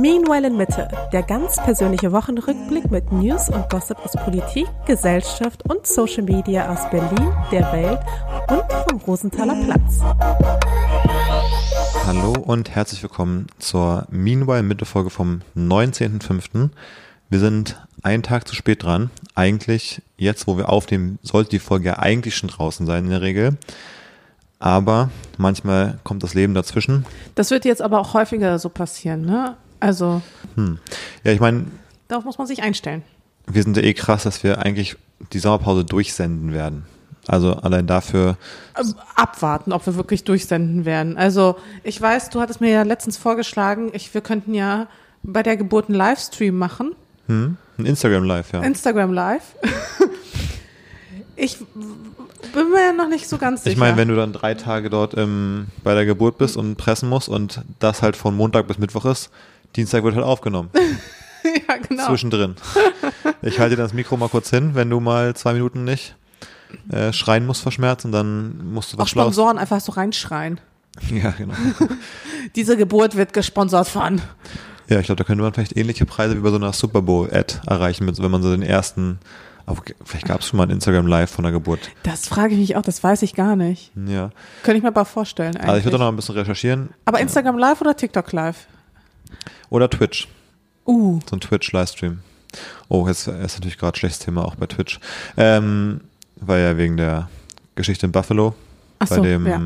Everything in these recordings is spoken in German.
Meanwhile in Mitte, der ganz persönliche Wochenrückblick mit News und Gossip aus Politik, Gesellschaft und Social Media aus Berlin, der Welt und vom Rosenthaler Platz. Hallo und herzlich willkommen zur Meanwhile Mitte Folge vom 19.05. Wir sind einen Tag zu spät dran. Eigentlich, jetzt wo wir aufnehmen, sollte die Folge ja eigentlich schon draußen sein in der Regel. Aber manchmal kommt das Leben dazwischen. Das wird jetzt aber auch häufiger so passieren, ne? Also. Hm. Ja, ich meine. Darauf muss man sich einstellen. Wir sind ja eh krass, dass wir eigentlich die Sommerpause durchsenden werden. Also allein dafür. Ähm, abwarten, ob wir wirklich durchsenden werden. Also ich weiß, du hattest mir ja letztens vorgeschlagen, ich, wir könnten ja bei der Geburt einen Livestream machen. Hm? Ein Instagram Live, ja. Instagram Live. ich bin mir ja noch nicht so ganz sicher. Ich meine, wenn du dann drei Tage dort ähm, bei der Geburt bist und pressen musst und das halt von Montag bis Mittwoch ist, Dienstag wird halt aufgenommen. ja, genau. Zwischendrin. Ich halte dir das Mikro mal kurz hin, wenn du mal zwei Minuten nicht äh, schreien musst vor Schmerz und dann musst du was Auch Sponsoren Schlaues. einfach so reinschreien. Ja, genau. Diese Geburt wird gesponsert von. Ja, ich glaube, da könnte man vielleicht ähnliche Preise wie bei so einer Super Bowl-Ad erreichen, wenn man so den ersten Okay, vielleicht gab es schon mal ein Instagram Live von der Geburt. Das frage ich mich auch, das weiß ich gar nicht. Ja. Könnte ich mir aber vorstellen. Eigentlich. Also ich würde noch ein bisschen recherchieren. Aber Instagram Live oder TikTok Live? Oder Twitch. Uh. So ein Twitch-Livestream. Oh, jetzt ist natürlich gerade ein schlechtes Thema auch bei Twitch. Ähm, weil ja wegen der Geschichte in Buffalo, Ach bei so, dem, ja.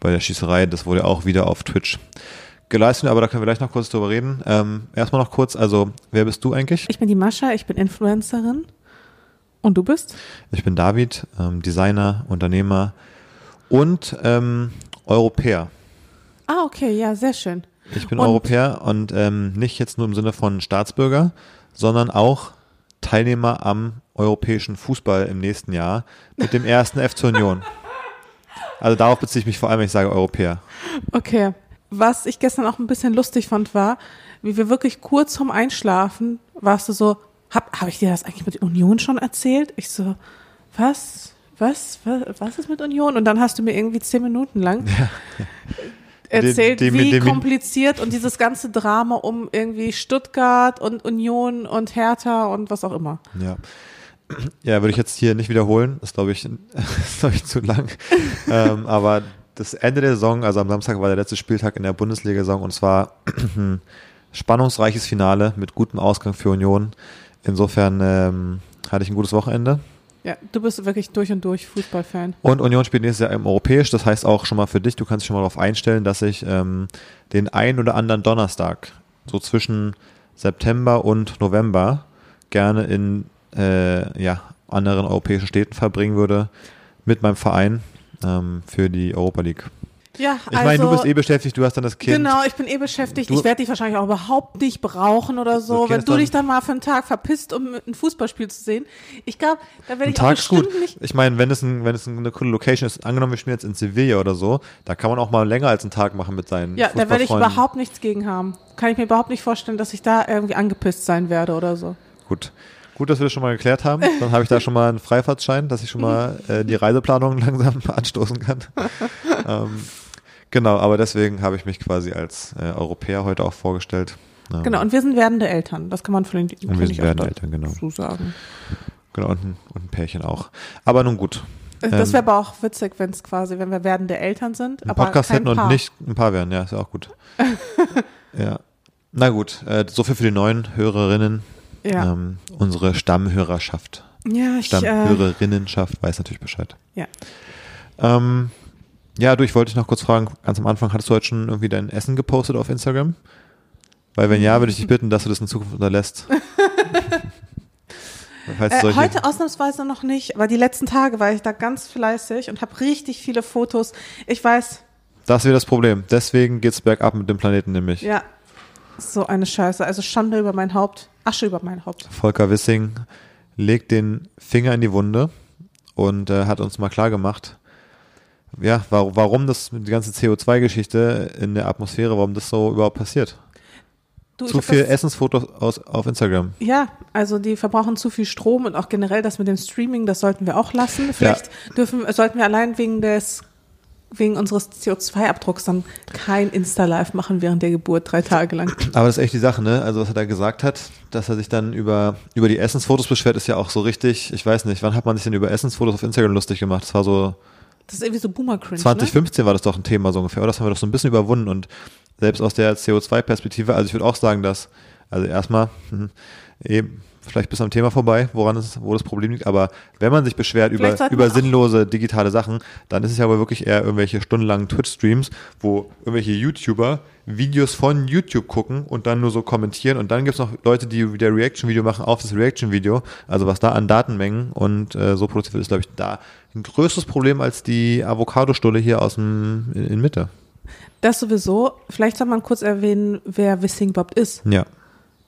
bei der Schießerei, das wurde auch wieder auf Twitch geleistet, aber da können wir gleich noch kurz drüber reden. Ähm, erstmal noch kurz, also wer bist du eigentlich? Ich bin die Mascha, ich bin Influencerin. Und du bist? Ich bin David, ähm, Designer, Unternehmer und ähm, Europäer. Ah, okay, ja, sehr schön. Ich bin Und- Europäer und ähm, nicht jetzt nur im Sinne von Staatsbürger, sondern auch Teilnehmer am europäischen Fußball im nächsten Jahr mit dem ersten FC Union. Also darauf beziehe ich mich vor allem, wenn ich sage Europäer. Okay. Was ich gestern auch ein bisschen lustig fand, war, wie wir wirklich kurz vorm Einschlafen warst du so, hab, hab ich dir das eigentlich mit Union schon erzählt? Ich so, was? Was? Was, was ist mit Union? Und dann hast du mir irgendwie zehn Minuten lang erzählt, Dem- dem- wie dem- kompliziert und dieses ganze Drama um irgendwie Stuttgart und Union und Hertha und was auch immer. Ja. Ja, würde ich jetzt hier nicht wiederholen. Das glaube ich, ist, glaube ich, zu lang. ähm, aber das Ende der Saison, also am Samstag war der letzte Spieltag in der Bundesliga-Saison und es war ein spannungsreiches Finale mit gutem Ausgang für Union. Insofern ähm, hatte ich ein gutes Wochenende. Ja, du bist wirklich durch und durch Fußballfan. Und Union spielt nächstes Jahr im Europäisch. Das heißt auch schon mal für dich, du kannst dich schon mal darauf einstellen, dass ich ähm, den ein oder anderen Donnerstag, so zwischen September und November, gerne in äh, ja, anderen europäischen Städten verbringen würde mit meinem Verein ähm, für die Europa League. Ja, Ich also, meine, du bist eh beschäftigt, du hast dann das Kind. Genau, ich bin eh beschäftigt. Du- ich werde dich wahrscheinlich auch überhaupt nicht brauchen oder so. Okay, Wenn du dich dann mal für einen Tag verpisst, um ein Fußballspiel zu sehen. Ich glaube, da werde ich auch Tag ist gut. bestimmt nicht. Ich meine, wenn es, ein, wenn es eine coole Location ist, angenommen, wir spielen jetzt in Sevilla oder so, da kann man auch mal länger als einen Tag machen mit seinen Ja, da werde ich überhaupt nichts gegen haben. Kann ich mir überhaupt nicht vorstellen, dass ich da irgendwie angepisst sein werde oder so. Gut. Gut, dass wir das schon mal geklärt haben. Dann habe ich da schon mal einen Freifahrtschein, dass ich schon mal äh, die Reiseplanung langsam anstoßen kann. ähm, genau, aber deswegen habe ich mich quasi als äh, Europäer heute auch vorgestellt. Ähm, Genau, und wir sind werdende Eltern. Das kann man für den Und wir sind werdende Eltern, genau. so sagen. Genau, und ein, und ein Pärchen auch. Aber nun gut. Das Ähm, wäre aber auch witzig, wenn es quasi, wenn wir werdende Eltern sind. Einen aber Podcast hätten und Paar. nicht ein paar wären, ja, ist ja auch gut. ja. Na gut, äh, so viel für die neuen Hörerinnen. Ja, Ähm, unsere Stammhörerschaft. ja ich, äh, Stammhörerinnenschaft weiß natürlich Bescheid. ja. Ähm, ja, du, ich wollte dich noch kurz fragen, ganz am Anfang, hattest du heute schon irgendwie dein Essen gepostet auf Instagram? Weil wenn ja, würde ich dich bitten, dass du das in Zukunft unterlässt. Äh, heute ausnahmsweise noch nicht, aber die letzten Tage war ich da ganz fleißig und habe richtig viele Fotos. Ich weiß, das ist wieder das Problem. Deswegen geht's bergab mit dem Planeten nämlich. ja, so eine Scheiße. Also Schande über mein Haupt, Asche über mein Haupt. Volker Wissing legt den Finger in die Wunde und äh, hat uns mal klar gemacht, ja, warum, das, die ganze CO2-Geschichte in der Atmosphäre, warum das so überhaupt passiert. Du, Zu viel Essensfotos aus, auf Instagram. Ja, also die verbrauchen zu viel Strom und auch generell das mit dem Streaming, das sollten wir auch lassen. Vielleicht dürfen, sollten wir allein wegen des wegen unseres CO2-Abdrucks dann kein Insta-Live machen während der Geburt drei Tage lang. Aber das ist echt die Sache, ne? Also was er da gesagt hat, dass er sich dann über, über die Essensfotos beschwert, ist ja auch so richtig, ich weiß nicht, wann hat man sich denn über Essensfotos auf Instagram lustig gemacht? Das war so Das ist irgendwie so Boomer-Cringe, ne? 2015 war das doch ein Thema so ungefähr, oder? Das haben wir doch so ein bisschen überwunden und selbst aus der CO2-Perspektive, also ich würde auch sagen, dass, also erstmal, hm, eben, vielleicht bis am Thema vorbei, woran es, wo das Problem liegt, aber wenn man sich beschwert über, Vielleicht über sinnlose digitale Sachen, dann ist es ja wohl wirklich eher irgendwelche stundenlangen Twitch-Streams, wo irgendwelche YouTuber Videos von YouTube gucken und dann nur so kommentieren und dann gibt es noch Leute, die wieder Reaction-Video machen auf das Reaction-Video, also was da an Datenmengen und äh, so produziert wird, ist, glaube ich, da ein größeres Problem als die Avocado-Stulle hier aus dem, in, in Mitte. Das sowieso. Vielleicht soll man kurz erwähnen, wer Wissing überhaupt ist. Ja.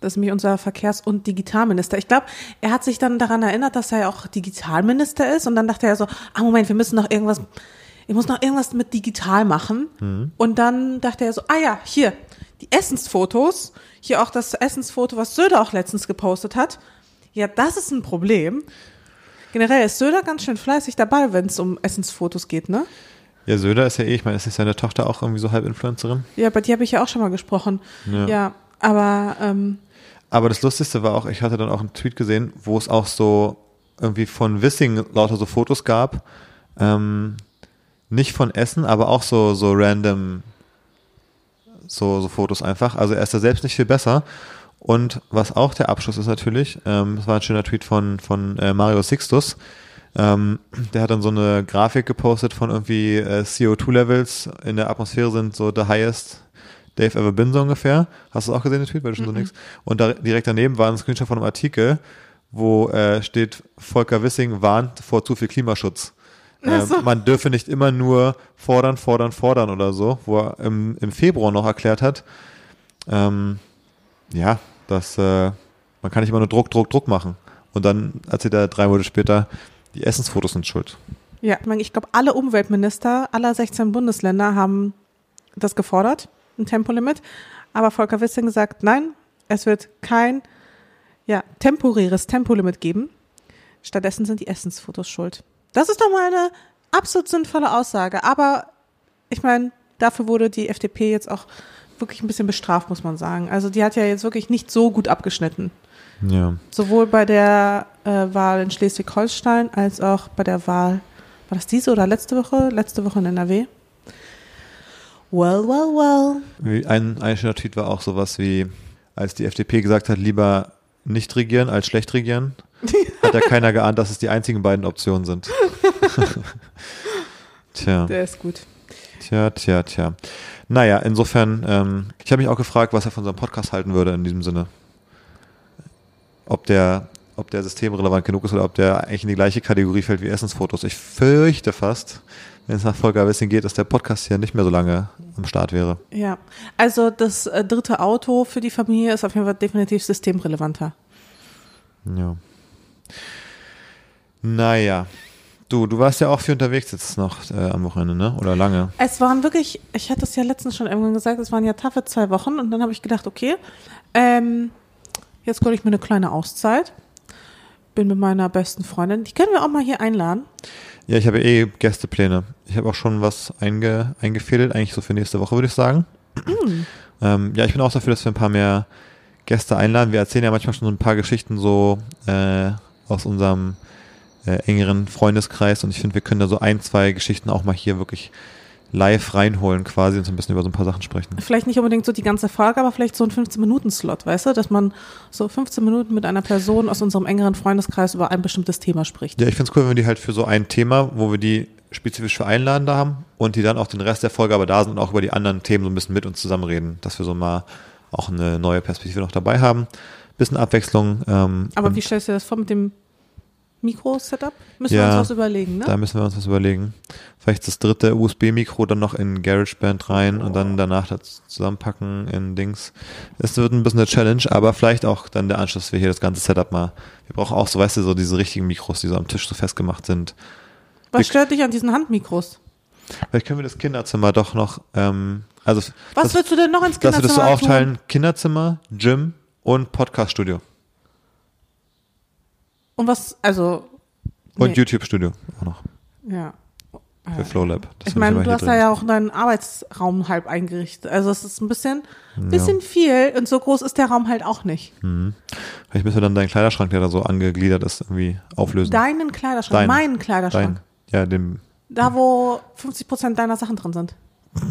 Das ist nämlich unser Verkehrs- und Digitalminister. Ich glaube, er hat sich dann daran erinnert, dass er ja auch Digitalminister ist und dann dachte er so, ah Moment, wir müssen noch irgendwas, ich muss noch irgendwas mit digital machen. Und dann dachte er so, ah ja, hier, die Essensfotos, hier auch das Essensfoto, was Söder auch letztens gepostet hat. Ja, das ist ein Problem. Generell ist Söder ganz schön fleißig dabei, wenn es um Essensfotos geht, ne? Ja, Söder ist ja eh, ich meine, ist nicht seine Tochter auch irgendwie so halb Influencerin? Ja, bei dir habe ich ja auch schon mal gesprochen. Ja. Ja, aber ähm, Aber das Lustigste war auch, ich hatte dann auch einen Tweet gesehen, wo es auch so irgendwie von Wissing lauter so Fotos gab. Ähm, nicht von Essen, aber auch so, so random so, so Fotos einfach. Also er ist da selbst nicht viel besser. Und was auch der Abschluss ist natürlich, ähm, das war ein schöner Tweet von, von äh, Mario Sixtus. Ähm, der hat dann so eine Grafik gepostet von irgendwie äh, CO2-Levels in der Atmosphäre sind so the highest they've ever been so ungefähr. Hast du das auch gesehen, den Tweet? Weil du schon so nix. Und da direkt daneben war ein Screenshot von einem Artikel, wo äh, steht, Volker Wissing warnt vor zu viel Klimaschutz. Ähm, so. Man dürfe nicht immer nur fordern, fordern, fordern oder so, wo er im, im Februar noch erklärt hat, ähm, ja, dass äh, man kann nicht immer nur Druck, Druck, Druck machen. Und dann erzählt er drei Monate später, die Essensfotos sind schuld. Ja, ich glaube, alle Umweltminister aller 16 Bundesländer haben das gefordert, ein Tempolimit. Aber Volker Wissing sagt, nein, es wird kein ja, temporäres Tempolimit geben. Stattdessen sind die Essensfotos schuld. Das ist doch mal eine absolut sinnvolle Aussage. Aber ich meine, dafür wurde die FDP jetzt auch wirklich ein bisschen bestraft, muss man sagen. Also die hat ja jetzt wirklich nicht so gut abgeschnitten. Ja. Sowohl bei der äh, Wahl in Schleswig-Holstein als auch bei der Wahl, war das diese oder letzte Woche? Letzte Woche in NRW. Well, well, well. Ein, ein schöner Tweet war auch sowas wie, als die FDP gesagt hat, lieber nicht regieren als schlecht regieren, hat ja keiner geahnt, dass es die einzigen beiden Optionen sind. tja, Der ist gut. tja, tja, tja. Naja, insofern, ähm, ich habe mich auch gefragt, was er von unserem Podcast halten würde in diesem Sinne. Ob der, ob der systemrelevant genug ist oder ob der eigentlich in die gleiche Kategorie fällt wie Essensfotos. Ich fürchte fast, wenn es nach Volker Wissing geht, dass der Podcast hier nicht mehr so lange am Start wäre. Ja. Also das äh, dritte Auto für die Familie ist auf jeden Fall definitiv systemrelevanter. Ja. Naja. Du, du warst ja auch viel unterwegs jetzt noch äh, am Wochenende, ne? Oder lange? Es waren wirklich, ich hatte es ja letztens schon irgendwann gesagt, es waren ja taffe zwei Wochen und dann habe ich gedacht, okay, ähm, jetzt gönne ich mir eine kleine Auszeit. Bin mit meiner besten Freundin, die können wir auch mal hier einladen. Ja, ich habe eh Gästepläne. Ich habe auch schon was einge, eingefädelt, eigentlich so für nächste Woche, würde ich sagen. ähm, ja, ich bin auch dafür, dass wir ein paar mehr Gäste einladen. Wir erzählen ja manchmal schon so ein paar Geschichten so äh, aus unserem äh, engeren Freundeskreis und ich finde, wir können da so ein, zwei Geschichten auch mal hier wirklich live reinholen quasi und so ein bisschen über so ein paar Sachen sprechen. Vielleicht nicht unbedingt so die ganze Folge, aber vielleicht so ein 15-Minuten-Slot, weißt du, dass man so 15 Minuten mit einer Person aus unserem engeren Freundeskreis über ein bestimmtes Thema spricht. Ja, ich finde es cool, wenn wir die halt für so ein Thema, wo wir die spezifisch für einladen da haben und die dann auch den Rest der Folge aber da sind und auch über die anderen Themen so ein bisschen mit uns zusammenreden, dass wir so mal auch eine neue Perspektive noch dabei haben. Bisschen Abwechslung. Ähm, Aber wie stellst du dir das vor mit dem Mikro-Setup? Müssen wir Ja, uns was überlegen, ne? Da müssen wir uns was überlegen. Vielleicht das dritte USB-Mikro dann noch in GarageBand rein und dann danach das zusammenpacken in Dings. Es wird ein bisschen eine Challenge, aber vielleicht auch dann der Anschluss, dass wir hier das ganze Setup mal. Wir brauchen auch so, weißt du, so diese richtigen Mikros, die so am Tisch so festgemacht sind. Was stört dich an diesen Handmikros? Vielleicht können wir das Kinderzimmer doch noch, ähm, also Was das, willst du denn noch ins dass wir das so Kinderzimmer aufteilen, Kinderzimmer, Gym und Podcaststudio Tun? Und was, also, und Nee. YouTube-Studio auch noch. ja. für FlowLab. Das ich meine, du hast da ja auch deinen Arbeitsraum halb eingerichtet. Also es ist ein bisschen, bisschen viel und so groß ist der Raum halt auch nicht. Vielleicht müssen wir dann deinen Kleiderschrank, der da so angegliedert ist, irgendwie auflösen. Deinen Kleiderschrank, Dein- meinen Kleiderschrank. Dein, ja, dem, Da, wo 50 Prozent deiner Sachen drin sind.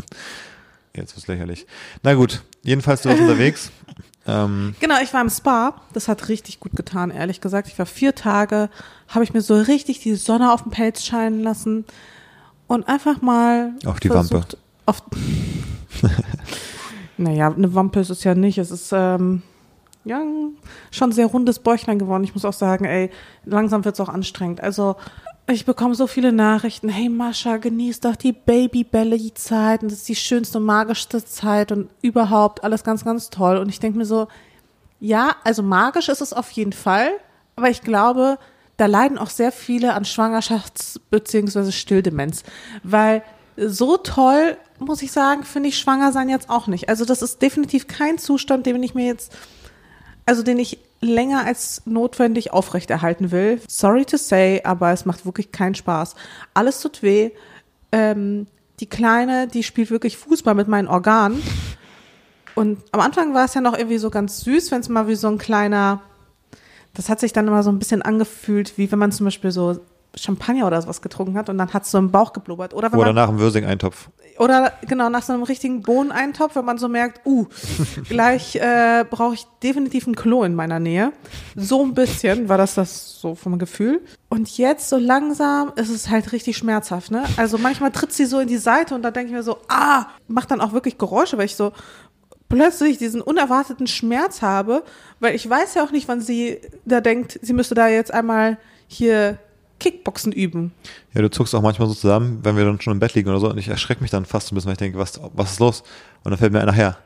jetzt wird's lächerlich. Na gut, jedenfalls du warst unterwegs. Ähm, Genau, ich war im Spa. Das hat richtig gut getan, ehrlich gesagt. Ich war vier Tage, habe ich mir so richtig die Sonne auf den Pelz scheinen lassen und einfach mal Auf die Wampe. Auf naja, eine Wampe ist es ja nicht. Es ist ähm, ja schon sehr rundes Bäuchlein geworden. Ich muss auch sagen, ey, langsam wird's auch anstrengend. Also ich bekomme so viele Nachrichten. Hey Mascha, genieß doch die Babybelly-Zeit und das ist die schönste, magischste Zeit und überhaupt alles ganz, ganz toll. Und ich denke mir so, ja, also magisch ist es auf jeden Fall, aber ich glaube, da leiden auch sehr viele an Schwangerschafts- bzw. Stilldemenz, weil so toll, muss ich sagen, finde ich schwanger sein jetzt auch nicht. Also das ist definitiv kein Zustand, den ich mir jetzt, also den ich länger als notwendig aufrechterhalten will. Sorry to say, aber es macht wirklich keinen Spaß. Alles tut weh. Ähm, die Kleine, die spielt wirklich Fußball mit meinen Organen. Und am Anfang war es ja noch irgendwie so ganz süß, wenn es mal wie so ein kleiner, das hat sich dann immer so ein bisschen angefühlt, wie wenn man zum Beispiel so Champagner oder sowas getrunken hat und dann hat es so im Bauch geblubbert. Oder wenn oder man, nach dem Würsing-Eintopf. Oder genau nach so einem richtigen Bohneneintopf, wenn man so merkt, uh, gleich äh, brauche ich definitiv ein Klo in meiner Nähe. So ein bisschen war das das so vom Gefühl. Und jetzt so langsam ist es halt richtig schmerzhaft, ne? Also manchmal tritt sie so in die Seite und da denke ich mir so, ah, macht dann auch wirklich Geräusche, weil ich so plötzlich diesen unerwarteten Schmerz habe, weil ich weiß ja auch nicht, wann sie da denkt, sie müsste da jetzt einmal hier Kickboxen üben. Ja, du zuckst auch manchmal so zusammen, wenn wir dann schon im Bett liegen oder so und ich erschrecke mich dann fast ein bisschen, weil ich denke, was, was ist los? Und dann fällt mir ein, nachher.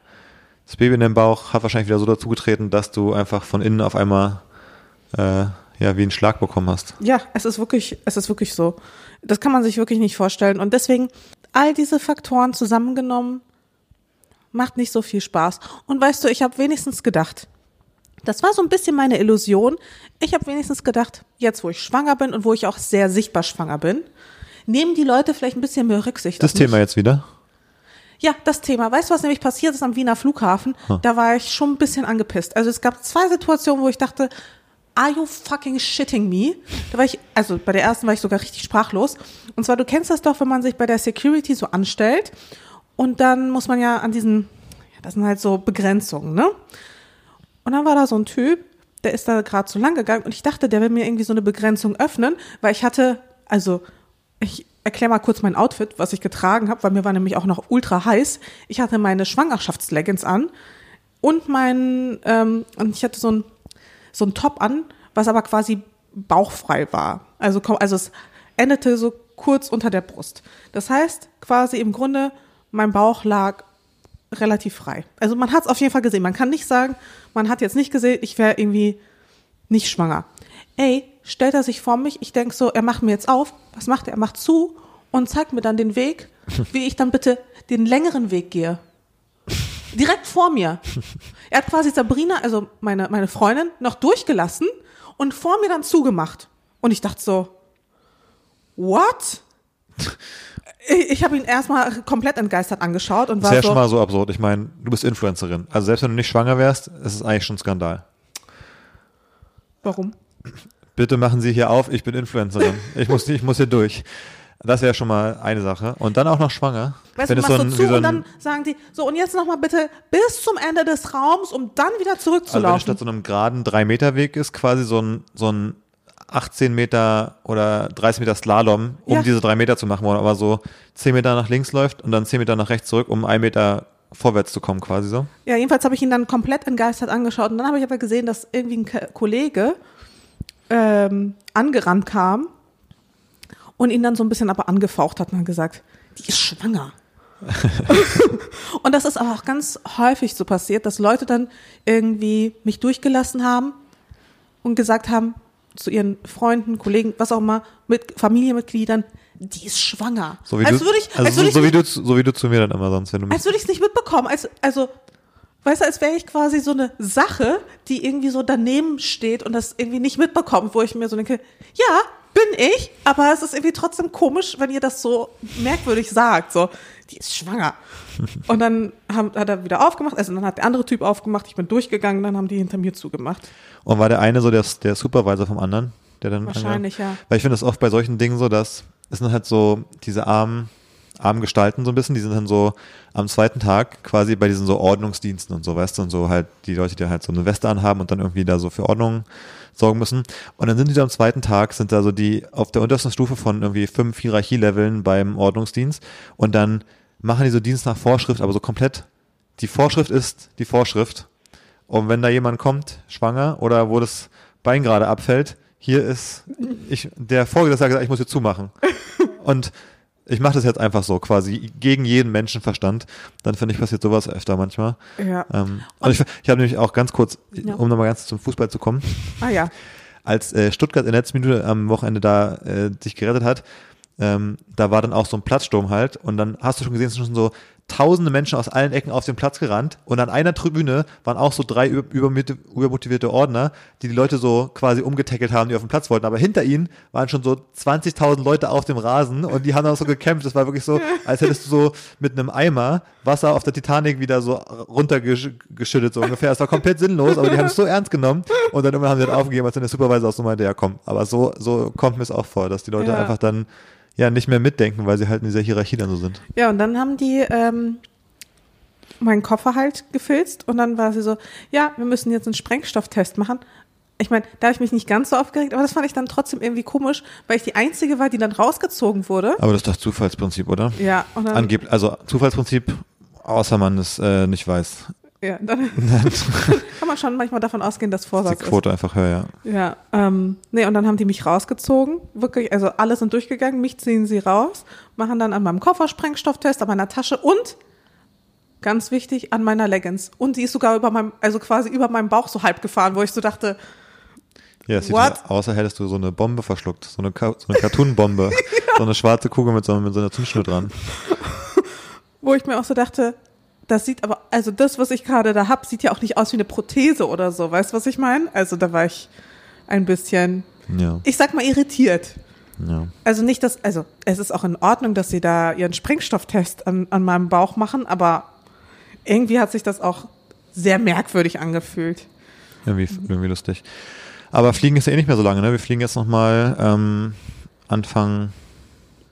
Das Baby in dem Bauch hat wahrscheinlich wieder so dazugetreten, dass du einfach von innen auf einmal äh, ja wie einen Schlag bekommen hast. Ja, es ist wirklich, es ist wirklich so. Das kann man sich wirklich nicht vorstellen. Und deswegen, all diese Faktoren zusammengenommen, macht nicht so viel Spaß. Und weißt du, ich habe wenigstens gedacht, das war so ein bisschen meine Illusion. Ich habe wenigstens gedacht, jetzt wo ich schwanger bin und wo ich auch sehr sichtbar schwanger bin, nehmen die Leute vielleicht ein bisschen mehr Rücksicht Das. Thema jetzt wieder. Ja, das Thema. Weißt du, was nämlich passiert ist am Wiener Flughafen? Da war ich schon ein bisschen angepisst. Also es gab zwei Situationen, wo ich dachte, are you fucking shitting me? Da war ich, also bei der ersten war ich sogar richtig sprachlos. Und zwar, du kennst das doch, wenn man sich bei der Security so anstellt und dann muss man ja an diesen, ja, das sind halt so Begrenzungen, ne? Und dann war da so ein Typ, der ist da gerade zu lang gegangen und ich dachte, der will mir irgendwie so eine Begrenzung öffnen, weil ich hatte, also ich erkläre mal kurz mein Outfit, was ich getragen habe, weil mir war nämlich auch noch ultra heiß. Ich hatte meine Schwangerschaftsleggings an und mein, ähm, und ich hatte so ein, so ein Top an, was aber quasi bauchfrei war. Also, also es endete so kurz unter der Brust. Das heißt, quasi im Grunde, mein Bauch lag relativ frei. Also man hat es auf jeden Fall gesehen. Man kann nicht sagen, man hat jetzt nicht gesehen, ich wäre irgendwie nicht schwanger. Ey, stellt er sich vor mich, ich denk so, er macht mir jetzt auf, was macht er? Er macht zu und zeigt mir dann den Weg, wie ich dann bitte den längeren Weg gehe. Direkt vor mir. Er hat quasi Sabrina, also meine, meine Freundin, noch durchgelassen und vor mir dann zugemacht. Und ich dachte so, what? Ich, ich habe ihn erstmal komplett entgeistert angeschaut und Das war ist ja so, schon mal so absurd. Ich meine, du bist Influencerin. Also selbst wenn du nicht schwanger wärst, ist es eigentlich schon ein Skandal. warum? Bitte machen Sie hier auf, ich bin Influencerin. Ich muss, ich muss hier durch. Das wäre schon mal eine Sache. Und dann auch noch schwanger. Weißt Wenn du, es machst so so ein- zu wie so und ein- dann sagen die, so und jetzt nochmal bitte bis zum Ende des Raums, um dann wieder Also wenn zurückzulaufen. statt so einem geraden 3-Meter-Weg ist, quasi so ein, so ein 18 Meter oder 30 Meter Slalom, um Ja. diese drei Meter zu machen, wo man aber so 10 Meter nach links läuft und dann 10 Meter nach rechts zurück, um einen Meter vorwärts zu kommen, quasi so. ja, jedenfalls habe ich ihn dann komplett entgeistert angeschaut und dann habe ich aber gesehen, dass irgendwie ein Kollege ähm, angerannt kam und ihn dann so ein bisschen aber angefaucht hat und hat gesagt, die ist schwanger. und das ist aber auch ganz häufig so passiert, dass Leute dann irgendwie mich durchgelassen haben und gesagt haben zu ihren Freunden, Kollegen, was auch immer, mit Familienmitgliedern, die ist schwanger. So wie als du, würde ich, also als so, ich so, wie nicht- du, zu- so wie du zu mir dann immer sonst, wenn du als würde ich es nicht mitbekommen. Als, also, weißt du, als wäre ich quasi so eine Sache, die irgendwie so daneben steht und das irgendwie nicht mitbekommt, wo ich mir so denke, ja, bin ich, aber es ist irgendwie trotzdem komisch, wenn ihr das so merkwürdig sagt. So, die ist schwanger. Und dann haben, hat er wieder aufgemacht, also dann hat der andere Typ aufgemacht, ich bin durchgegangen, dann haben die hinter mir zugemacht. Und war der eine so der, der Supervisor vom anderen, der dann Wahrscheinlich, ja. Weil ich finde das oft bei solchen Dingen so, dass es sind halt so diese armen, armen Gestalten so ein bisschen, die sind dann so am zweiten Tag quasi bei diesen so Ordnungsdiensten und so, weißt du, und so halt die Leute, die halt so eine Weste anhaben und dann irgendwie da so für Ordnung sorgen müssen. Und dann sind die da am zweiten Tag, sind da so die auf der untersten Stufe von irgendwie fünf Hierarchieleveln beim Ordnungsdienst und dann machen die so Dienst nach Vorschrift, aber so komplett. Die Vorschrift ist die Vorschrift. Und wenn da jemand kommt, schwanger oder wo das Bein gerade abfällt, hier ist ich, der Vorgesetzte hat gesagt, ich muss hier zumachen. Und ich mache das jetzt einfach so, quasi gegen jeden Menschenverstand. Dann finde ich passiert sowas öfter manchmal. Ja. Ähm, und ich, ich habe nämlich auch ganz kurz, Ja. um nochmal ganz zum Fußball zu kommen, Ah ja. als äh, Stuttgart in der letzten Minute am Wochenende da äh, sich gerettet hat, ähm, da war dann auch so ein Platzsturm halt und dann hast du schon gesehen, es sind schon so tausende Menschen aus allen Ecken auf den Platz gerannt und an einer Tribüne waren auch so drei über- übermot- übermotivierte Ordner, die die Leute so quasi umgetackelt haben, die auf den Platz wollten. Aber hinter ihnen waren schon so 20.000 Leute auf dem Rasen und die haben auch so gekämpft. Das war wirklich so, als hättest du so mit einem Eimer Wasser auf der Titanic wieder so runtergeschüttet, so ungefähr. Es war komplett sinnlos, aber die haben es so ernst genommen und dann immer haben sie dann aufgegeben, als dann der Supervisor auch so meinte, ja komm. Aber so, so kommt mir es auch vor, dass die Leute Ja. einfach dann ja nicht mehr mitdenken, weil sie halt in dieser Hierarchie dann so sind. Ja, und dann haben die ähm, meinen Koffer halt gefilzt und dann war sie so, ja, wir müssen jetzt einen Sprengstofftest machen. Ich meine, da habe ich mich nicht ganz so aufgeregt, aber das fand ich dann trotzdem irgendwie komisch, weil ich die Einzige war, die dann rausgezogen wurde. Aber das ist doch Zufallsprinzip, oder? Ja, und dann, Angeblich, also Zufallsprinzip, außer man es äh, nicht weiß. Ja, dann kann man schon manchmal davon ausgehen, dass Ist die Vorsatz ist. Quote einfach höher, ja. Ja, ähm, nee, und dann haben die mich rausgezogen. Wirklich, also alle sind durchgegangen, mich ziehen sie raus, machen dann an meinem Koffer Sprengstofftest, an meiner Tasche und ganz wichtig, an meiner Leggings. Und die ist sogar über meinem, also quasi über meinem Bauch so halb gefahren, wo ich so dachte, Ja, es sieht What? so aus, als hättest du so eine Bombe verschluckt, so eine, Ka so eine Cartoon-Bombe, so eine schwarze Kugel mit so, mit so einer Zündschnur dran. wo ich mir auch so dachte, das sieht aber, also das, was ich gerade da hab, sieht ja auch nicht aus wie eine Prothese oder so. Weißt du, was ich meine? Also da war ich ein bisschen, Ja, ich sag mal, irritiert. ja. Also nicht, dass, also es ist auch in Ordnung, dass sie da ihren Sprengstofftest an, an meinem Bauch machen, aber irgendwie hat sich das auch sehr merkwürdig angefühlt. Irgendwie, irgendwie lustig. Aber Fliegen ist ja eh nicht mehr so lange, ne? Wir fliegen jetzt nochmal ähm, Anfang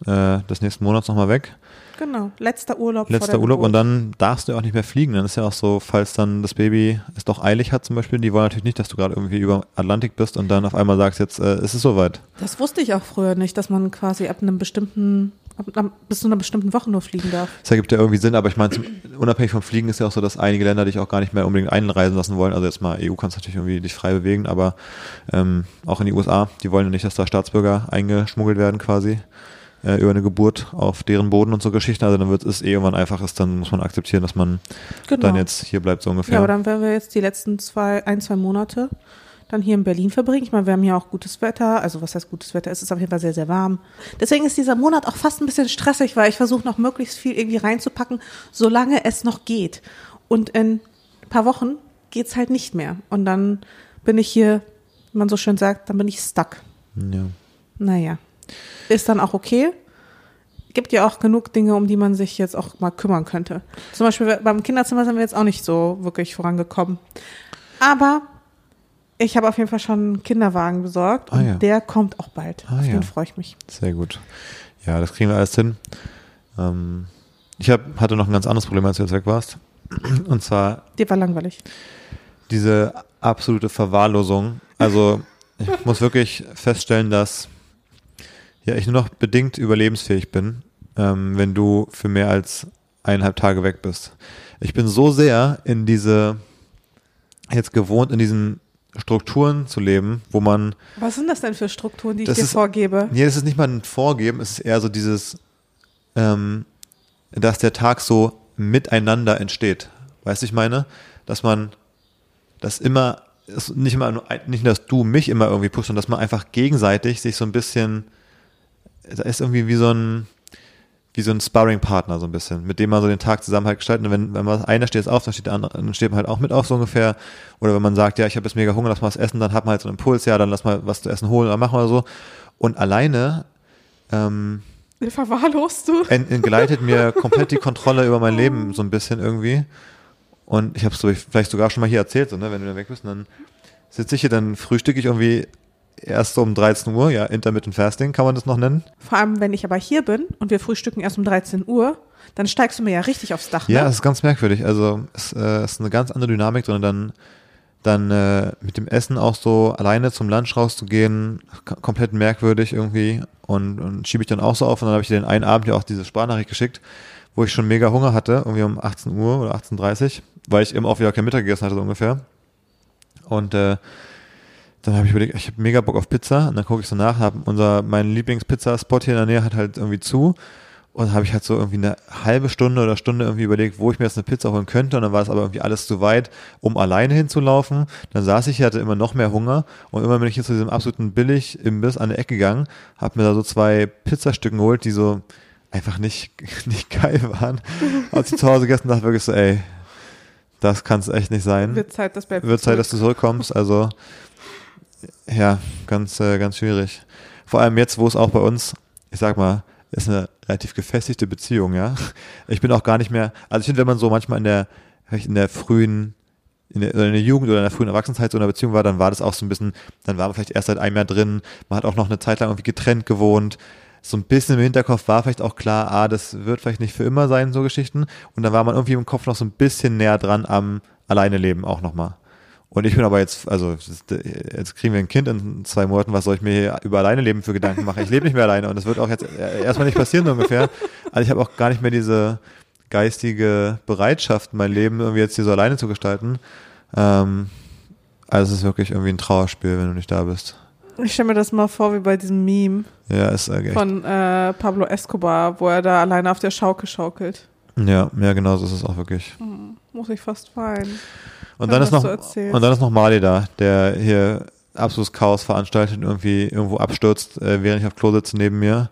äh, des nächsten Monats nochmal weg. Genau, letzter Urlaub. Letzter Urlaub Geburt. und dann darfst du ja auch nicht mehr fliegen. Dann ist ja auch so, falls dann das Baby es doch eilig hat zum Beispiel, die wollen natürlich nicht, dass du gerade irgendwie über Atlantik bist und dann auf einmal sagst, jetzt äh, ist es soweit. Das wusste ich auch früher nicht, dass man quasi ab einem bestimmten, bis zu einer bestimmten Woche nur fliegen darf. Das ergibt ja irgendwie Sinn, aber ich meine, unabhängig vom Fliegen ist ja auch so, dass einige Länder dich auch gar nicht mehr unbedingt einreisen lassen wollen. Also jetzt mal EU kannst du natürlich irgendwie dich frei bewegen, aber ähm, auch in die USA, die wollen ja nicht, dass da Staatsbürger eingeschmuggelt werden quasi äh, über eine Geburt auf deren Boden und so Geschichten. Also dann wird es eh irgendwann einfach ist, dann muss man akzeptieren, dass man Genau. dann jetzt hier bleibt so ungefähr. Ja, aber dann werden wir jetzt die letzten zwei, ein, zwei Monate dann hier in Berlin verbringen. Ich meine, wir haben hier auch gutes Wetter. Also was heißt gutes Wetter? Es ist auf jeden Fall sehr, sehr warm. Deswegen ist dieser Monat auch fast ein bisschen stressig, weil ich versuche noch möglichst viel irgendwie reinzupacken, solange es noch geht. Und in ein paar Wochen geht's halt nicht mehr. Und dann bin ich hier, wie man so schön sagt, dann bin ich stuck. ja. Naja. Ist dann auch okay. Gibt ja auch genug Dinge, um die man sich jetzt auch mal kümmern könnte. Zum Beispiel beim Kinderzimmer sind wir jetzt auch nicht so wirklich vorangekommen. Aber ich habe auf jeden Fall schon einen Kinderwagen besorgt Ah, und ja. der kommt auch bald. Ah, auf ja. den freue ich mich. Sehr gut. Ja, das kriegen wir alles hin. Ähm, ich hab, hatte noch ein ganz anderes Problem, als du jetzt weg warst. Und zwar Dir war langweilig. diese absolute Verwahrlosung. Also ich muss wirklich feststellen, dass ja ich nur noch bedingt überlebensfähig bin, ähm, wenn du für mehr als eineinhalb Tage weg bist. Ich bin so sehr in diese jetzt gewohnt, in diesen Strukturen zu leben, wo man Was sind das denn für Strukturen, die ich dir ist- vorgebe? Nee, das ist nicht mal ein Vorgeben, es ist eher so dieses, ähm, dass der Tag so miteinander entsteht. Weißt du, ich meine? Dass man das immer, nicht immer, nicht, dass du mich immer irgendwie pusht, sondern dass man einfach gegenseitig sich so ein bisschen, da ist irgendwie wie so ein, wie so ein Sparring-Partner so ein bisschen, mit dem man so den Tag zusammen halt gestaltet. Und wenn, wenn man einer steht jetzt auf, dann steht der andere, dann steht man halt auch mit auf so ungefähr. Oder wenn man sagt, ja, ich habe jetzt mega Hunger, lass mal was essen, dann hat man halt so einen Impuls, ja, dann lass mal was zu essen holen oder machen oder so. Und alleine ähm, Verwahrlost du? entgleitet mir komplett die Kontrolle über mein Leben so ein bisschen irgendwie. Und ich habe es so, vielleicht sogar schon mal hier erzählt, so, ne, wenn du dann weg bist, dann sitze ich hier, dann frühstücke ich irgendwie erst um 13 Uhr, ja, Intermittent Fasting kann man das noch nennen. Vor allem, wenn ich aber hier bin und wir frühstücken erst um 13 Uhr, dann steigst du mir ja richtig aufs Dach. Ja, ne? das ist ganz merkwürdig. Also es äh, ist eine ganz andere Dynamik, sondern dann, dann äh, mit dem Essen auch so alleine zum Lunch rauszugehen, komplett merkwürdig irgendwie und, und schiebe ich dann auch so auf und dann habe ich dir den einen Abend ja auch diese Sprachnachricht geschickt, wo ich schon mega Hunger hatte, irgendwie um 18 Uhr oder 18.30 Uhr, weil ich eben auch wieder kein Mittag gegessen hatte so ungefähr. Und äh, dann habe ich überlegt, ich habe mega Bock auf Pizza und dann gucke ich so nach, hab unser mein Lieblingspizza-Spot hier in der Nähe hat halt irgendwie zu und habe ich halt so irgendwie eine halbe Stunde oder Stunde irgendwie überlegt, wo ich mir jetzt eine Pizza holen könnte und dann war es aber irgendwie alles zu weit, um alleine hinzulaufen. Dann saß ich hier, hatte immer noch mehr Hunger und immer bin ich hier zu diesem absoluten Billig-Imbiss an der Ecke gegangen, habe mir da so zwei Pizzastücken geholt, die so einfach nicht, nicht geil waren. Als ich zu Hause gegessen dachte wirklich so, ey, das kann es echt nicht sein Wird Zeit, dass wird Zeit, dass du zurückkommst. Also ja, ganz, äh, ganz schwierig. Vor allem jetzt, wo es auch bei uns, ich sag mal, ist eine relativ gefestigte Beziehung, ja. Ich bin auch gar nicht mehr, also ich finde, wenn man so manchmal in der, in der frühen, in der, in der Jugend oder in der frühen Erwachsenenzeit so in einer Beziehung war, dann war das auch so ein bisschen, dann war man vielleicht erst seit einem Jahr drin, man hat auch noch eine Zeit lang irgendwie getrennt gewohnt, so ein bisschen im Hinterkopf war vielleicht auch klar, ah, das wird vielleicht nicht für immer sein, so Geschichten. Und dann war man irgendwie im Kopf noch so ein bisschen näher dran am Alleine leben auch nochmal. Und ich bin aber jetzt, also jetzt kriegen wir ein Kind in zwei Monaten, was soll ich mir hier über alleine leben für Gedanken machen? Ich lebe nicht mehr alleine und das wird auch jetzt erstmal nicht passieren so ungefähr. Also ich habe auch gar nicht mehr diese geistige Bereitschaft, mein Leben irgendwie jetzt hier so alleine zu gestalten. Ähm, also es ist wirklich irgendwie ein Trauerspiel, wenn du nicht da bist. Ich stelle mir das mal vor wie bei diesem Meme Ja, ist äh, von äh, Pablo Escobar, wo er da alleine auf der Schaukel schaukelt. Ja, ja, genau so ist es auch wirklich. Hm, muss ich fast weinen. Und dann ist noch, und dann ist noch Mali da, der hier absolutes Chaos veranstaltet und irgendwie irgendwo abstürzt, äh, während ich auf Klo sitze neben mir,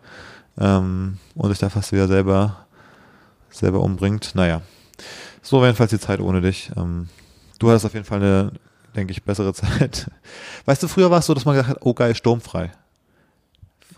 ähm, und sich da fast wieder selber, selber umbringt. Naja. So war jedenfalls die Zeit ohne dich. Ähm, du hattest auf jeden Fall eine, denke ich, bessere Zeit. Weißt du, früher war es so, dass man gesagt hat, oh geil, sturmfrei.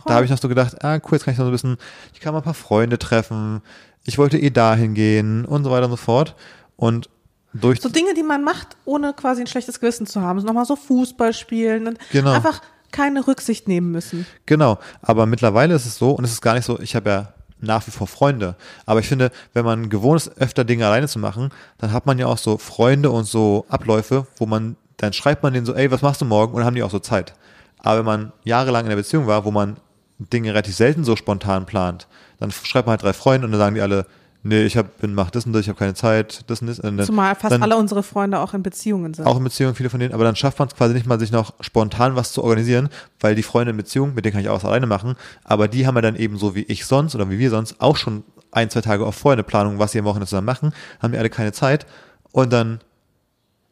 Da habe ich noch so gedacht, ah, cool, jetzt kann ich noch so ein bisschen, ich kann mal ein paar Freunde treffen, ich wollte eh dahin gehen und so weiter und so fort. Und durch So Dinge, die man macht, ohne quasi ein schlechtes Gewissen zu haben. So nochmal so Fußball spielen und Genau. einfach keine Rücksicht nehmen müssen. Genau, aber mittlerweile ist es so, und es ist gar nicht so, ich habe ja nach wie vor Freunde, aber ich finde, wenn man gewohnt ist, öfter Dinge alleine zu machen, dann hat man ja auch so Freunde und so Abläufe, wo man, dann schreibt man denen so, ey, was machst du morgen? Und dann haben die auch so Zeit. Aber wenn man jahrelang in der Beziehung war, wo man Dinge relativ selten so spontan plant, dann schreibt man halt drei Freunde und dann sagen die alle, nee, ich hab, bin, mach das und das, ich habe keine Zeit, das und das. Und dann, Zumal fast dann, alle unsere Freunde auch in Beziehungen sind. auch in Beziehungen, viele von denen, aber dann schafft man es quasi nicht mal, sich noch spontan was zu organisieren, weil die Freunde in Beziehung, mit denen kann ich auch was alleine machen, aber die haben ja dann eben so wie ich sonst oder wie wir sonst auch schon ein, zwei Tage auf vorher eine Planung, was sie am Wochenende zusammen machen, haben die alle keine Zeit und dann,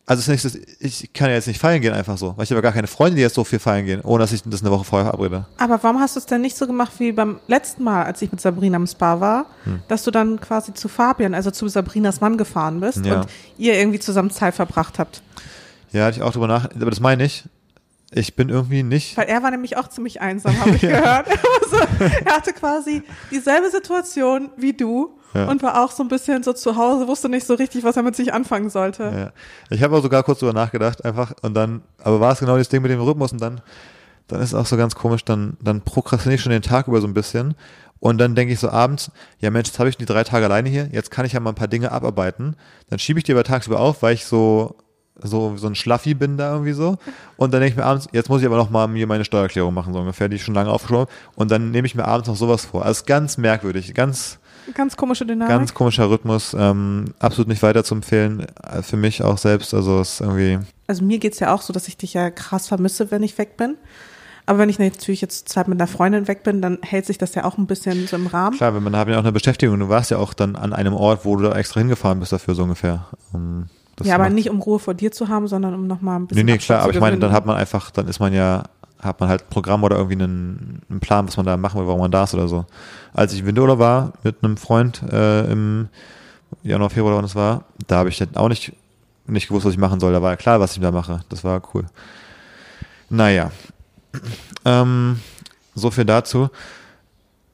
also das- ich kann ja jetzt nicht feiern gehen einfach so, weil ich habe gar keine Freunde, die jetzt so viel feiern gehen, ohne dass ich das eine Woche vorher verabrede. Aber warum hast du es denn nicht so gemacht wie beim letzten Mal, als ich mit Sabrina im Spa war, Hm. dass du dann quasi zu Fabian, also zu Sabrinas Mann gefahren bist Ja. und ihr irgendwie zusammen Zeit verbracht habt? Ja, hatte ich auch drüber nach, aber das meine ich, ich bin irgendwie nicht, Weil er war nämlich auch ziemlich einsam, habe ich gehört. Also, er hatte quasi dieselbe Situation wie du Ja. und war auch so ein bisschen so zu Hause, wusste nicht so richtig, was er mit sich anfangen sollte. Ja. Ich habe auch sogar kurz drüber nachgedacht, einfach, und dann, aber war es genau das Ding mit dem Rhythmus und dann, dann ist es auch so ganz komisch, dann, dann prokrastiniere ich schon den Tag über so ein bisschen. Und dann denke ich so abends, ja Mensch, jetzt habe ich die drei Tage alleine hier, jetzt kann ich ja mal ein paar Dinge abarbeiten. Dann schiebe ich die aber tagsüber auf, weil ich so, so, so ein Schlaffi bin da irgendwie so. Und dann denke ich mir abends, jetzt muss ich aber noch mal mir meine Steuererklärung machen, so ungefähr, die ich schon lange aufgeschoben habe. Und dann nehme ich mir abends noch sowas vor. Also es ganz merkwürdig, ganz, Ganz komische Dynamik. Ganz komischer Rhythmus, ähm, absolut nicht weiter zu empfehlen, äh, für mich auch selbst, also es ist irgendwie, also mir geht's ja auch so, dass ich dich ja krass vermisse, wenn ich weg bin. Aber wenn ich natürlich jetzt Zeit mit einer Freundin weg bin, dann hält sich das ja auch ein bisschen so im Rahmen. klar, wenn man hat ja auch eine Beschäftigung, du warst ja auch dann an einem Ort, wo du da extra hingefahren bist dafür, so ungefähr. Um, das ja, aber nicht um Ruhe vor dir zu haben, sondern um nochmal ein Nee, bisschen nee, Abstand klar, aber ich meine, dann hat man einfach, dann ist man ja hat man halt ein Programm oder irgendwie einen, einen Plan, was man da machen will, warum man da ist oder so. Als ich in Windola war mit einem Freund äh, im Januar, Februar, wann es war, da habe ich dann auch nicht, nicht gewusst, was ich machen soll. Da war ja klar, was ich da mache. Das war cool. Naja. Ähm, so viel dazu.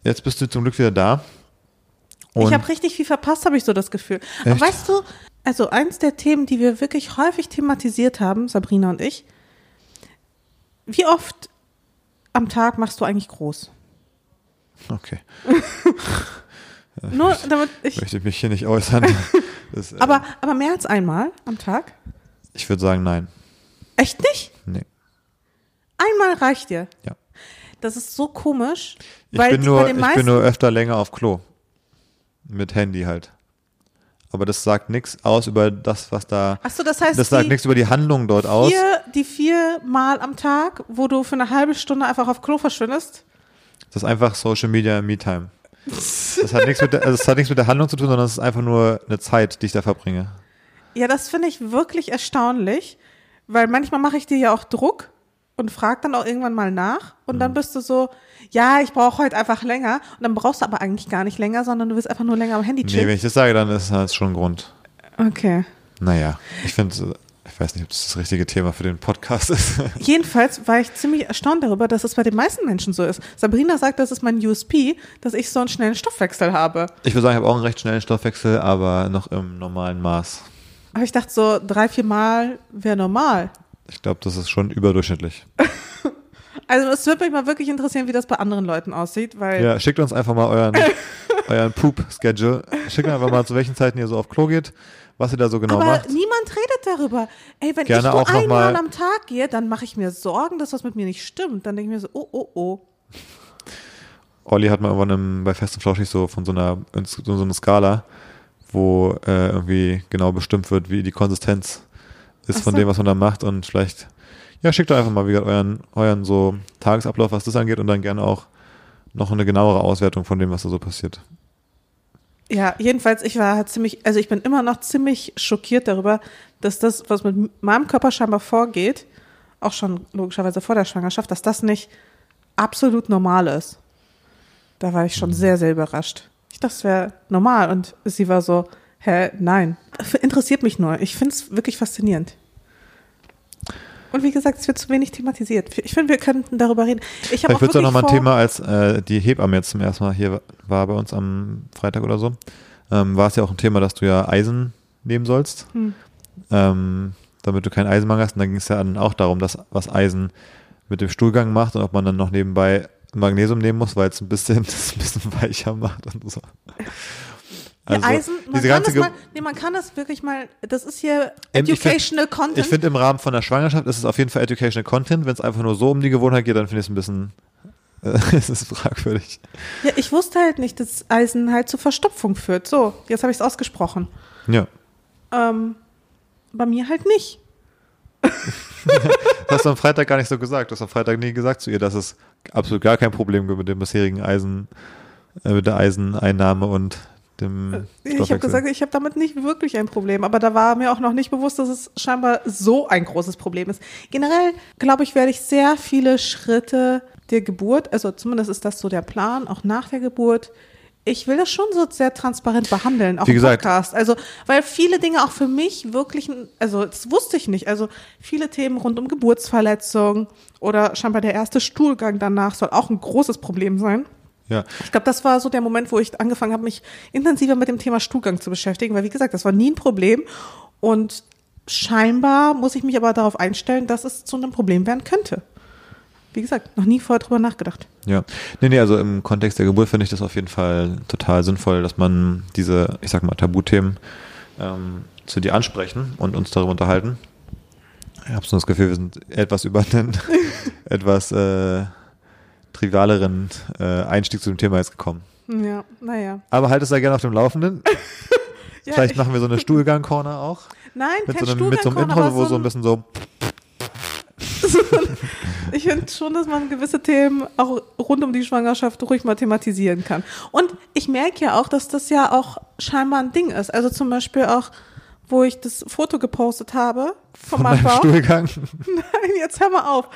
Jetzt bist du zum Glück wieder da. Ich habe richtig viel verpasst, habe ich so das Gefühl. Aber Echt? weißt du, also eins der Themen, die wir wirklich häufig thematisiert haben, Sabrina und ich, wie oft am Tag machst du eigentlich groß? Okay. Nur damit ich. Möchte ich mich hier nicht äußern. Das, äh, Aber, aber mehr als einmal am Tag? ich würde sagen, nein. Echt nicht? Nee. Einmal reicht dir. Ja. Das ist so komisch. Ich, weil bin nur, ich bin nur öfter länger auf Klo. Mit Handy halt. Aber das sagt nichts aus über das, was da. Achso, das heißt, Das sagt nichts über die Handlung dort aus. vier, die vier Mal am Tag, wo du für eine halbe Stunde einfach auf Klo verschwindest. Das ist einfach Social Media Me-Time. Das hat nichts mit der, also das hat nichts mit der Handlung zu tun, sondern es ist einfach nur eine Zeit, die ich da verbringe. Ja, das finde ich wirklich erstaunlich, weil manchmal mache ich dir ja auch Druck und frag dann auch irgendwann mal nach und Mhm. dann bist du so, ja, ich brauche heute einfach länger und dann brauchst du aber eigentlich gar nicht länger, sondern du willst einfach nur länger am Handy Nee, chillen. wenn ich das sage, dann ist das schon ein Grund. okay. Naja, ich finde, ich weiß nicht, ob das das richtige Thema für den Podcast ist. Jedenfalls war ich ziemlich erstaunt darüber, dass es bei den meisten Menschen so ist. Sabrina sagt, das ist mein USP, dass ich so einen schnellen Stoffwechsel habe. Ich würde sagen, ich habe auch einen recht schnellen Stoffwechsel, aber noch im normalen Maß. Aber ich dachte so, drei, vier Mal wäre normal. Ich glaube, das ist schon überdurchschnittlich. Also es würde mich mal wirklich interessieren, wie das bei anderen Leuten aussieht, weil Ja, schickt uns einfach mal euren, euren Poop-Schedule. Schickt einfach mal, zu welchen Zeiten ihr so auf Klo geht, was ihr da so genau aber macht. niemand redet darüber. Ey, wenn Gerne ich nur einmal am Tag gehe, dann mache ich mir Sorgen, dass was mit mir nicht stimmt. Dann denke ich mir so, oh, oh, oh. Olli hat mal irgendwann im, bei Fest und Flauschig so von so einer, so einer Skala, wo äh, irgendwie genau bestimmt wird, wie die Konsistenz ist Ach von so. dem, was man da macht und vielleicht, ja, schickt doch einfach mal wieder euren, euren so Tagesablauf, was das angeht und dann gerne auch noch eine genauere Auswertung von dem, was da so passiert. Ja, jedenfalls, ich war halt ziemlich, also ich bin immer noch ziemlich schockiert darüber, dass das, was mit meinem Körper scheinbar vorgeht, auch schon logischerweise vor der Schwangerschaft, dass das nicht absolut normal ist. Da war ich schon sehr, sehr überrascht. Ich dachte, es wäre normal und sie war so, hä, nein. Interessiert mich nur. Ich finde es wirklich faszinierend. Und wie gesagt, es wird zu wenig thematisiert. Ich finde, wir könnten darüber reden. Ich habe auch wird es nochmal ein Thema, als äh, die Hebamme jetzt zum ersten Mal hier war bei uns am Freitag oder so. Ähm, war es ja auch ein Thema, dass du ja Eisen nehmen sollst, Hm. ähm, damit du keinen Eisenmangel hast. Und dann ging es ja dann auch darum, dass was Eisen mit dem Stuhlgang macht und ob man dann noch nebenbei Magnesium nehmen muss, weil es ein bisschen, das ein bisschen weicher macht und so. Ja, Eisen, man diese kann, ganze das mal, nee, man kann das wirklich mal, das ist hier Ähm, ich find- educational Content. Ich finde im Rahmen von der Schwangerschaft ist es auf jeden Fall Educational Content. Wenn es einfach nur so um die Gewohnheit geht, dann finde ich es ein bisschen, äh, es ist fragwürdig. ja, ich wusste halt nicht, dass Eisen halt zu Verstopfung führt. So, jetzt habe ich es ausgesprochen. Ja. Ähm, bei mir halt nicht. Das hast du am Freitag gar nicht so gesagt. Du hast am Freitag nie gesagt zu ihr, dass es absolut gar kein Problem gibt mit dem bisherigen Eisen, äh, mit der Eiseneinnahme und dem Ich habe gesagt, ich habe damit nicht wirklich ein Problem, aber da war mir auch noch nicht bewusst, dass es scheinbar so ein großes Problem ist. Generell, glaube ich, werde ich sehr viele Schritte der Geburt, also zumindest ist das so der Plan, auch nach der Geburt. Ich will das schon so sehr transparent behandeln, auch Wie im Podcast. Also, weil viele Dinge auch für mich wirklich, also das wusste ich nicht. Also viele Themen rund um Geburtsverletzung oder scheinbar der erste Stuhlgang danach soll auch ein großes Problem sein. Ja. Ich glaube, das war so der Moment, wo ich angefangen habe, mich intensiver mit dem Thema Stuhlgang zu beschäftigen, weil wie gesagt, das war nie ein Problem und scheinbar muss ich mich aber darauf einstellen, dass es zu einem Problem werden könnte. Wie gesagt, noch nie vorher drüber nachgedacht. Ja. Nee, nee, also im Kontext der Geburt finde ich das auf jeden Fall total sinnvoll, dass man diese, ich sag mal, Tabuthemen ähm, zu dir ansprechen und uns darüber unterhalten. Ich habe so das Gefühl, wir sind etwas über einen etwas äh, trivialeren äh, Einstieg zu dem Thema jetzt gekommen. Ja, naja. Aber halt es da gerne auf dem Laufenden. Ja, Vielleicht ich, machen wir so eine Stuhlgang-Corner auch. nein, Mit kein so, einem, mit so einem Intro, wo so ein bisschen so, Ich finde schon, dass man gewisse Themen auch rund um die Schwangerschaft ruhig mal thematisieren kann. Und ich merke ja auch, dass das ja auch scheinbar ein Ding ist. Also zum Beispiel auch wo ich das Foto gepostet habe von, Von meinem. Stuhlgang. Nein, jetzt hör mal auf.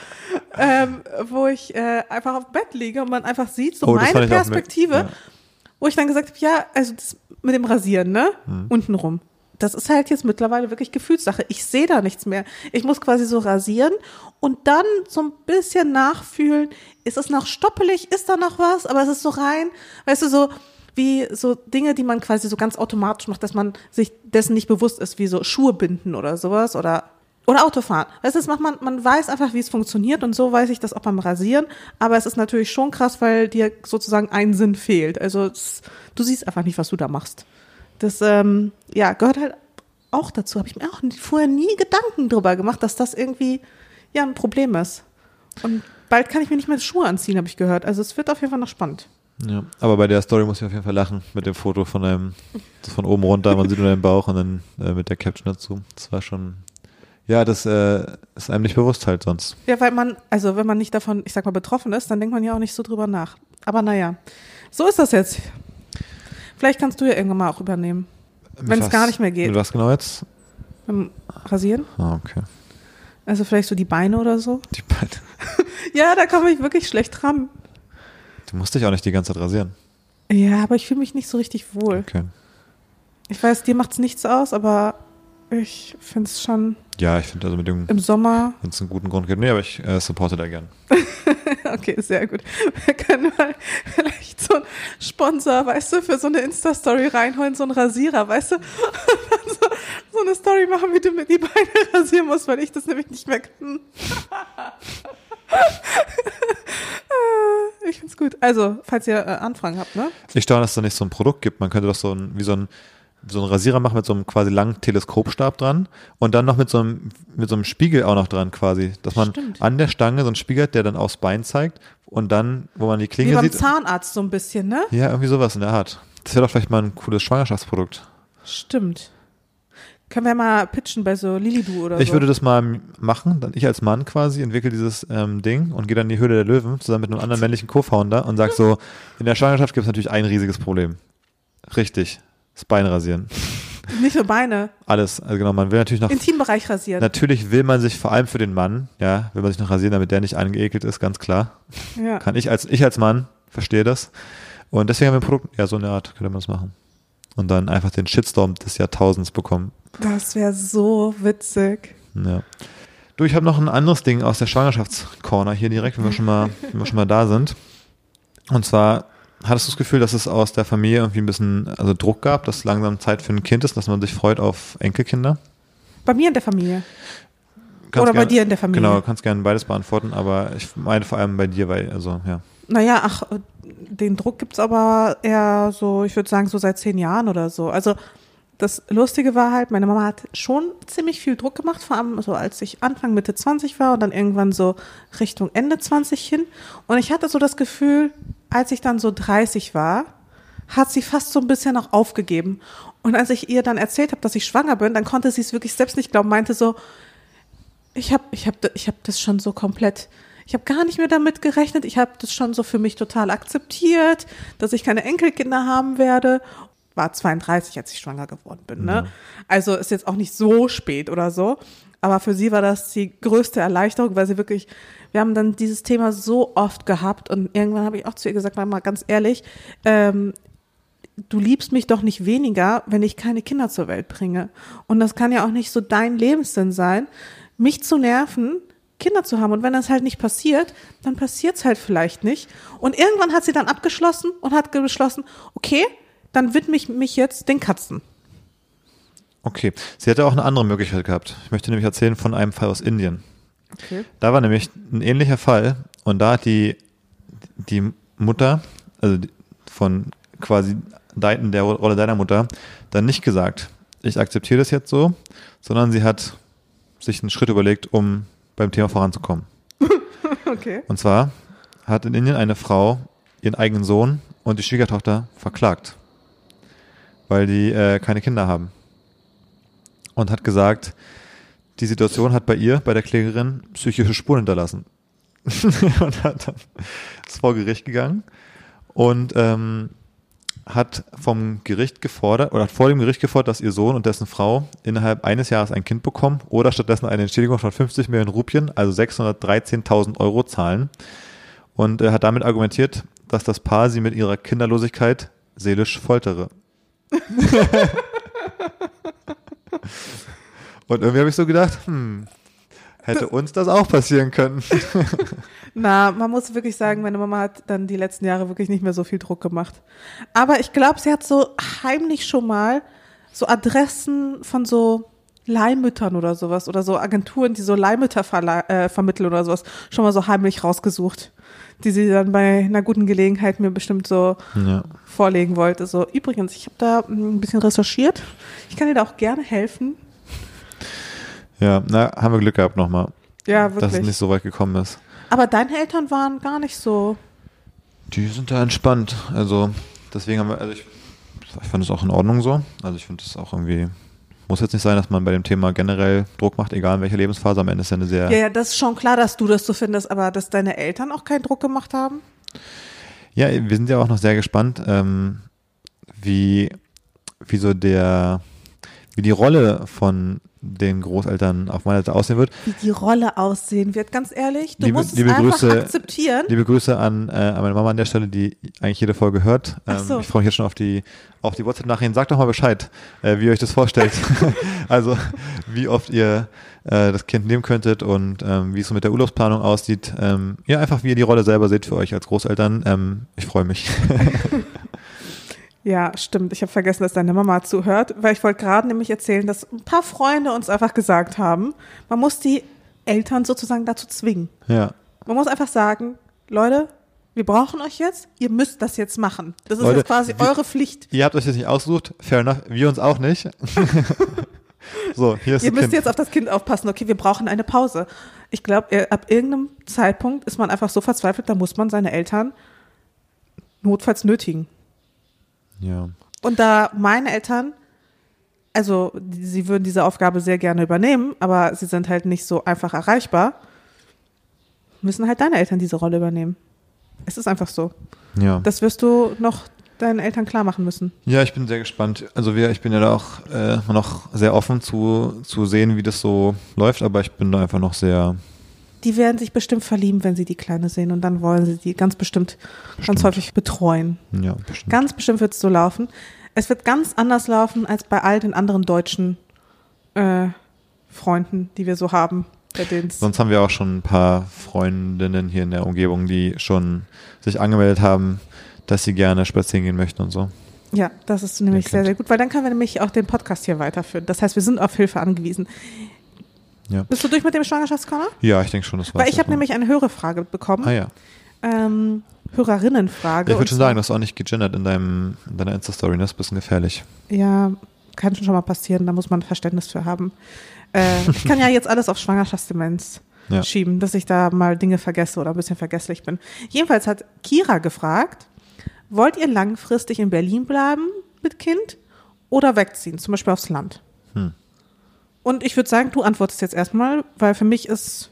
Ähm, wo ich äh, einfach auf dem Bett liege und man einfach sieht, so Oh, meine auch mit- Perspektive, ja. wo ich dann gesagt habe, ja, also das mit dem Rasieren, ne? Hm. Untenrum. Das ist halt jetzt mittlerweile wirklich Gefühlssache. Ich sehe da nichts mehr. Ich muss quasi so rasieren und dann so ein bisschen nachfühlen. Ist es noch stoppelig? Ist da noch was? Aber es ist so rein, weißt du, so wie so Dinge, die man quasi so ganz automatisch macht, dass man sich dessen nicht bewusst ist, wie so Schuhe binden oder sowas oder oder Autofahren. Weißt du, das macht man, man weiß einfach, wie es funktioniert und so weiß ich das auch beim Rasieren. Aber es ist natürlich schon krass, weil dir sozusagen ein Sinn fehlt. Also es, du siehst einfach nicht, was du da machst. Das ähm, ja, gehört halt auch dazu. Habe ich mir auch vorher nie Gedanken drüber gemacht, dass das irgendwie ja ein Problem ist. Und bald kann ich mir nicht mehr Schuhe anziehen, habe ich gehört. Also es wird auf jeden Fall noch spannend. Ja, aber bei der Story muss ich auf jeden Fall lachen mit dem Foto von einem, von oben runter, man sieht nur deinen Bauch und dann äh, mit der Caption dazu. Das war schon, ja, das äh, ist einem nicht bewusst halt sonst. Ja, weil man, also wenn man nicht davon, ich sag mal, betroffen ist, dann denkt man ja auch nicht so drüber nach. Aber naja, so ist das jetzt. Vielleicht kannst du ja irgendwann mal auch übernehmen. Wenn es gar nicht mehr geht. Mit was genau jetzt? Beim Rasieren. Ah, okay. Also vielleicht so die Beine oder so. Die beiden. Ja, da komme ich wirklich schlecht dran. Du musst dich auch nicht die ganze Zeit rasieren. Ja, aber ich fühle mich nicht so richtig wohl. Okay. Ich weiß, dir macht's nichts aus, aber ich finde es schon Ja, ich finde also mit dem, im Sommer. wenn es einen guten Grund gibt. Nee, aber ich äh, supporte da gern. Okay, sehr gut. Wir können mal vielleicht so einen Sponsor, weißt du, für so eine Insta-Story reinholen, so einen Rasierer, weißt du? Und dann so, so eine Story machen, wie du mir die Beine rasieren musst, weil ich das nämlich nicht mehr kann. ich find's gut. Also, falls ihr äh, Anfragen habt, ne? Ich staune, dass es da nicht so ein Produkt gibt. Man könnte doch so ein, wie so ein, so einen Rasierer machen mit so einem quasi langen Teleskopstab dran und dann noch mit so einem, mit so einem Spiegel auch noch dran quasi, dass man Stimmt. an der Stange so einen Spiegel hat, der dann aufs Bein zeigt und dann, wo man die Wie Klinge beim sieht. Zahnarzt so ein bisschen, ne? Ja, irgendwie sowas in der Art. Das wäre doch vielleicht mal ein cooles Schwangerschaftsprodukt. Stimmt. Können wir mal pitchen bei so Lilidu oder Ich so. würde das mal machen, dann ich als Mann quasi entwickle dieses ähm, Ding und gehe dann in die Höhle der Löwen zusammen mit einem anderen männlichen Co-Founder und sag so, in der Schwangerschaft gibt es natürlich ein riesiges Problem. Richtig. Das Bein rasieren. Nicht für Beine. Alles. Also genau, man will natürlich noch Intimbereich rasieren. Natürlich will man sich vor allem für den Mann, ja, will man sich noch rasieren, damit der nicht angeekelt ist, ganz klar. Ja. Kann ich als ich als Mann verstehe das. Und deswegen haben wir ein Produkt, ja, so eine Art könnte man das machen. Und dann einfach den Shitstorm des Jahrtausends bekommen. Das wäre so witzig. Ja. Du, ich habe noch ein anderes Ding aus der Schwangerschaftscorner hier direkt, wenn wir schon mal, wenn wir schon mal da sind. Und zwar hattest du das Gefühl, dass es aus der Familie irgendwie ein bisschen also Druck gab, dass langsam Zeit für ein Kind ist, dass man sich freut auf Enkelkinder? Bei mir in der Familie. Kannst Oder bei gern- dir in der Familie. Genau, kannst gerne beides beantworten, aber ich meine vor allem bei dir, weil, also, ja. Naja, ach, den Druck gibt's aber eher so, ich würde sagen, so seit zehn Jahren oder so. Also das Lustige war halt, meine Mama hat schon ziemlich viel Druck gemacht, vor allem so als ich Anfang, Mitte 20 war und dann irgendwann so Richtung Ende 20 hin. Und ich hatte so das Gefühl, als ich dann so 30 war, hat sie fast so ein bisschen auch aufgegeben. Und als ich ihr dann erzählt habe, dass ich schwanger bin, dann konnte sie es wirklich selbst nicht glauben, meinte so, ich habe ich hab, ich hab das schon so komplett, ich habe gar nicht mehr damit gerechnet, ich habe das schon so für mich total akzeptiert, dass ich keine Enkelkinder haben werde. War 32, als ich schwanger geworden bin. Ne? Also ist jetzt auch nicht so spät oder so. Aber für sie war das die größte Erleichterung, weil sie wirklich, wir haben dann dieses Thema so oft gehabt und irgendwann habe ich auch zu ihr gesagt, mal ganz ehrlich, ähm, du liebst mich doch nicht weniger, wenn ich keine Kinder zur Welt bringe. Und das kann ja auch nicht so dein Lebenssinn sein, mich zu nerven, Kinder zu haben. Und wenn das halt nicht passiert, dann passiert's halt vielleicht nicht. Und irgendwann hat sie dann abgeschlossen und hat beschlossen, okay, dann widme ich mich jetzt den Katzen. Okay. Sie hätte auch eine andere Möglichkeit gehabt. Ich möchte nämlich erzählen von einem Fall aus Indien. Okay. Da war nämlich ein ähnlicher Fall und da hat die, die Mutter, also von quasi der Rolle deiner Mutter, dann nicht gesagt, ich akzeptiere das jetzt so, sondern sie hat sich einen Schritt überlegt, um beim Thema voranzukommen. Okay. Und zwar hat in Indien eine Frau ihren eigenen Sohn und die Schwiegertochter verklagt, weil die äh, keine Kinder haben. Und hat gesagt, die Situation hat bei ihr, bei der Klägerin, psychische Spuren hinterlassen. und hat dann ist vor Gericht gegangen und ähm, hat vom Gericht gefordert oder hat vor dem Gericht gefordert, dass ihr Sohn und dessen Frau innerhalb eines Jahres ein Kind bekommen oder stattdessen eine Entschädigung von 50 Millionen Rupien, also 613.000 Euro zahlen. Und er hat damit argumentiert, dass das Paar sie mit ihrer Kinderlosigkeit seelisch foltere. und irgendwie habe ich so gedacht, hm, hätte uns das auch passieren können. Na, man muss wirklich sagen, meine Mama hat dann die letzten Jahre wirklich nicht mehr so viel Druck gemacht. Aber ich glaube, sie hat so heimlich schon mal so Adressen von so Leihmüttern oder sowas oder so Agenturen, die so Leihmütter äh, vermitteln oder sowas, schon mal so heimlich rausgesucht, die sie dann bei einer guten Gelegenheit mir bestimmt so ja. vorlegen wollte. So, übrigens, ich habe da ein bisschen recherchiert. Ich kann dir da auch gerne helfen. Ja, na, haben wir Glück gehabt nochmal. Ja, wirklich. Dass es nicht so weit gekommen ist. Aber deine Eltern waren gar nicht so. Die sind da entspannt. Also, deswegen haben wir, also ich, ich fand es auch in Ordnung so. Also, ich finde es auch irgendwie, muss jetzt nicht sein, dass man bei dem Thema generell Druck macht, egal in welcher Lebensphase. Am Ende ist ja eine sehr. Ja, ja, das ist schon klar, dass du das so findest, aber dass deine Eltern auch keinen Druck gemacht haben? Ja, wir sind ja auch noch sehr gespannt, ähm, wie, wie so der, wie die Rolle von den Großeltern auf meiner Seite aussehen wird. Wie die Rolle aussehen wird, ganz ehrlich. Du liebe, musst liebe es einfach Grüße, akzeptieren. Liebe Grüße an, äh, an meine Mama an der Stelle, die eigentlich jede Folge hört. Ähm, so. Ich freue mich jetzt schon auf die, auf die WhatsApp-Nachrichten. Sagt doch mal Bescheid, äh, wie ihr euch das vorstellt. also wie oft ihr äh, das Kind nehmen könntet und ähm, wie es so mit der Urlaubsplanung aussieht. Ähm, ja, einfach wie ihr die Rolle selber seht für euch als Großeltern. Ähm, ich freue mich. Ja, stimmt. Ich habe vergessen, dass deine Mama zuhört, weil ich wollte gerade nämlich erzählen, dass ein paar Freunde uns einfach gesagt haben, man muss die Eltern sozusagen dazu zwingen. ja. Man muss einfach sagen, Leute, wir brauchen euch jetzt, ihr müsst das jetzt machen. Das ist Leute, jetzt quasi wir- eure Pflicht. Ihr habt euch das nicht ausgesucht, fair enough, wir uns auch nicht. so, hier ist Ihr müsst Kind. jetzt auf das Kind aufpassen. Okay, wir brauchen eine Pause. Ich glaube, ab irgendeinem Zeitpunkt ist man einfach so verzweifelt, da muss man seine Eltern notfalls nötigen. Ja. Und da meine Eltern, also sie würden diese Aufgabe sehr gerne übernehmen, aber sie sind halt nicht so einfach erreichbar, müssen halt deine Eltern diese Rolle übernehmen. Es ist einfach so. ja. Das wirst du noch deinen Eltern klar machen müssen. Ja, ich bin sehr gespannt. Also wir, ich bin ja da auch äh, noch sehr offen zu, zu sehen, wie das so läuft, aber ich bin da einfach noch sehr, Die werden sich bestimmt verlieben, wenn sie die Kleine sehen und dann wollen sie die ganz bestimmt, ganz Bestimmt. häufig betreuen. ja, bestimmt. Ganz bestimmt wird es so laufen. Es wird ganz anders laufen als bei all den anderen deutschen äh, Freunden, die wir so haben. Sonst haben wir auch schon ein paar Freundinnen hier in der Umgebung, die schon sich angemeldet haben, dass sie gerne spazieren gehen möchten und so. Ja, das ist nämlich sehr, sehr gut, weil dann können wir nämlich auch den Podcast hier weiterführen. Das heißt, wir sind auf Hilfe angewiesen. Ja. Bist du durch mit dem Schwangerschaftskorner? Ja, ich denke schon, das war Weil ich habe nämlich eine Hörerfrage bekommen. Ah ja. Ähm, Hörerinnenfrage. Ich würde schon sagen, du hast auch nicht gegendert in, deinem, in deiner Insta-Story, das ist ein bisschen gefährlich. Ja, kann schon mal passieren, da muss man Verständnis für haben. Äh, ich kann ja jetzt alles auf Schwangerschaftsdemenz Ja. schieben, dass ich da mal Dinge vergesse oder ein bisschen vergesslich bin. Jedenfalls hat Kira gefragt, wollt ihr langfristig in Berlin bleiben mit Kind oder wegziehen, zum Beispiel aufs Land? Hm. Und ich würde sagen, du antwortest jetzt erstmal, weil für mich ist,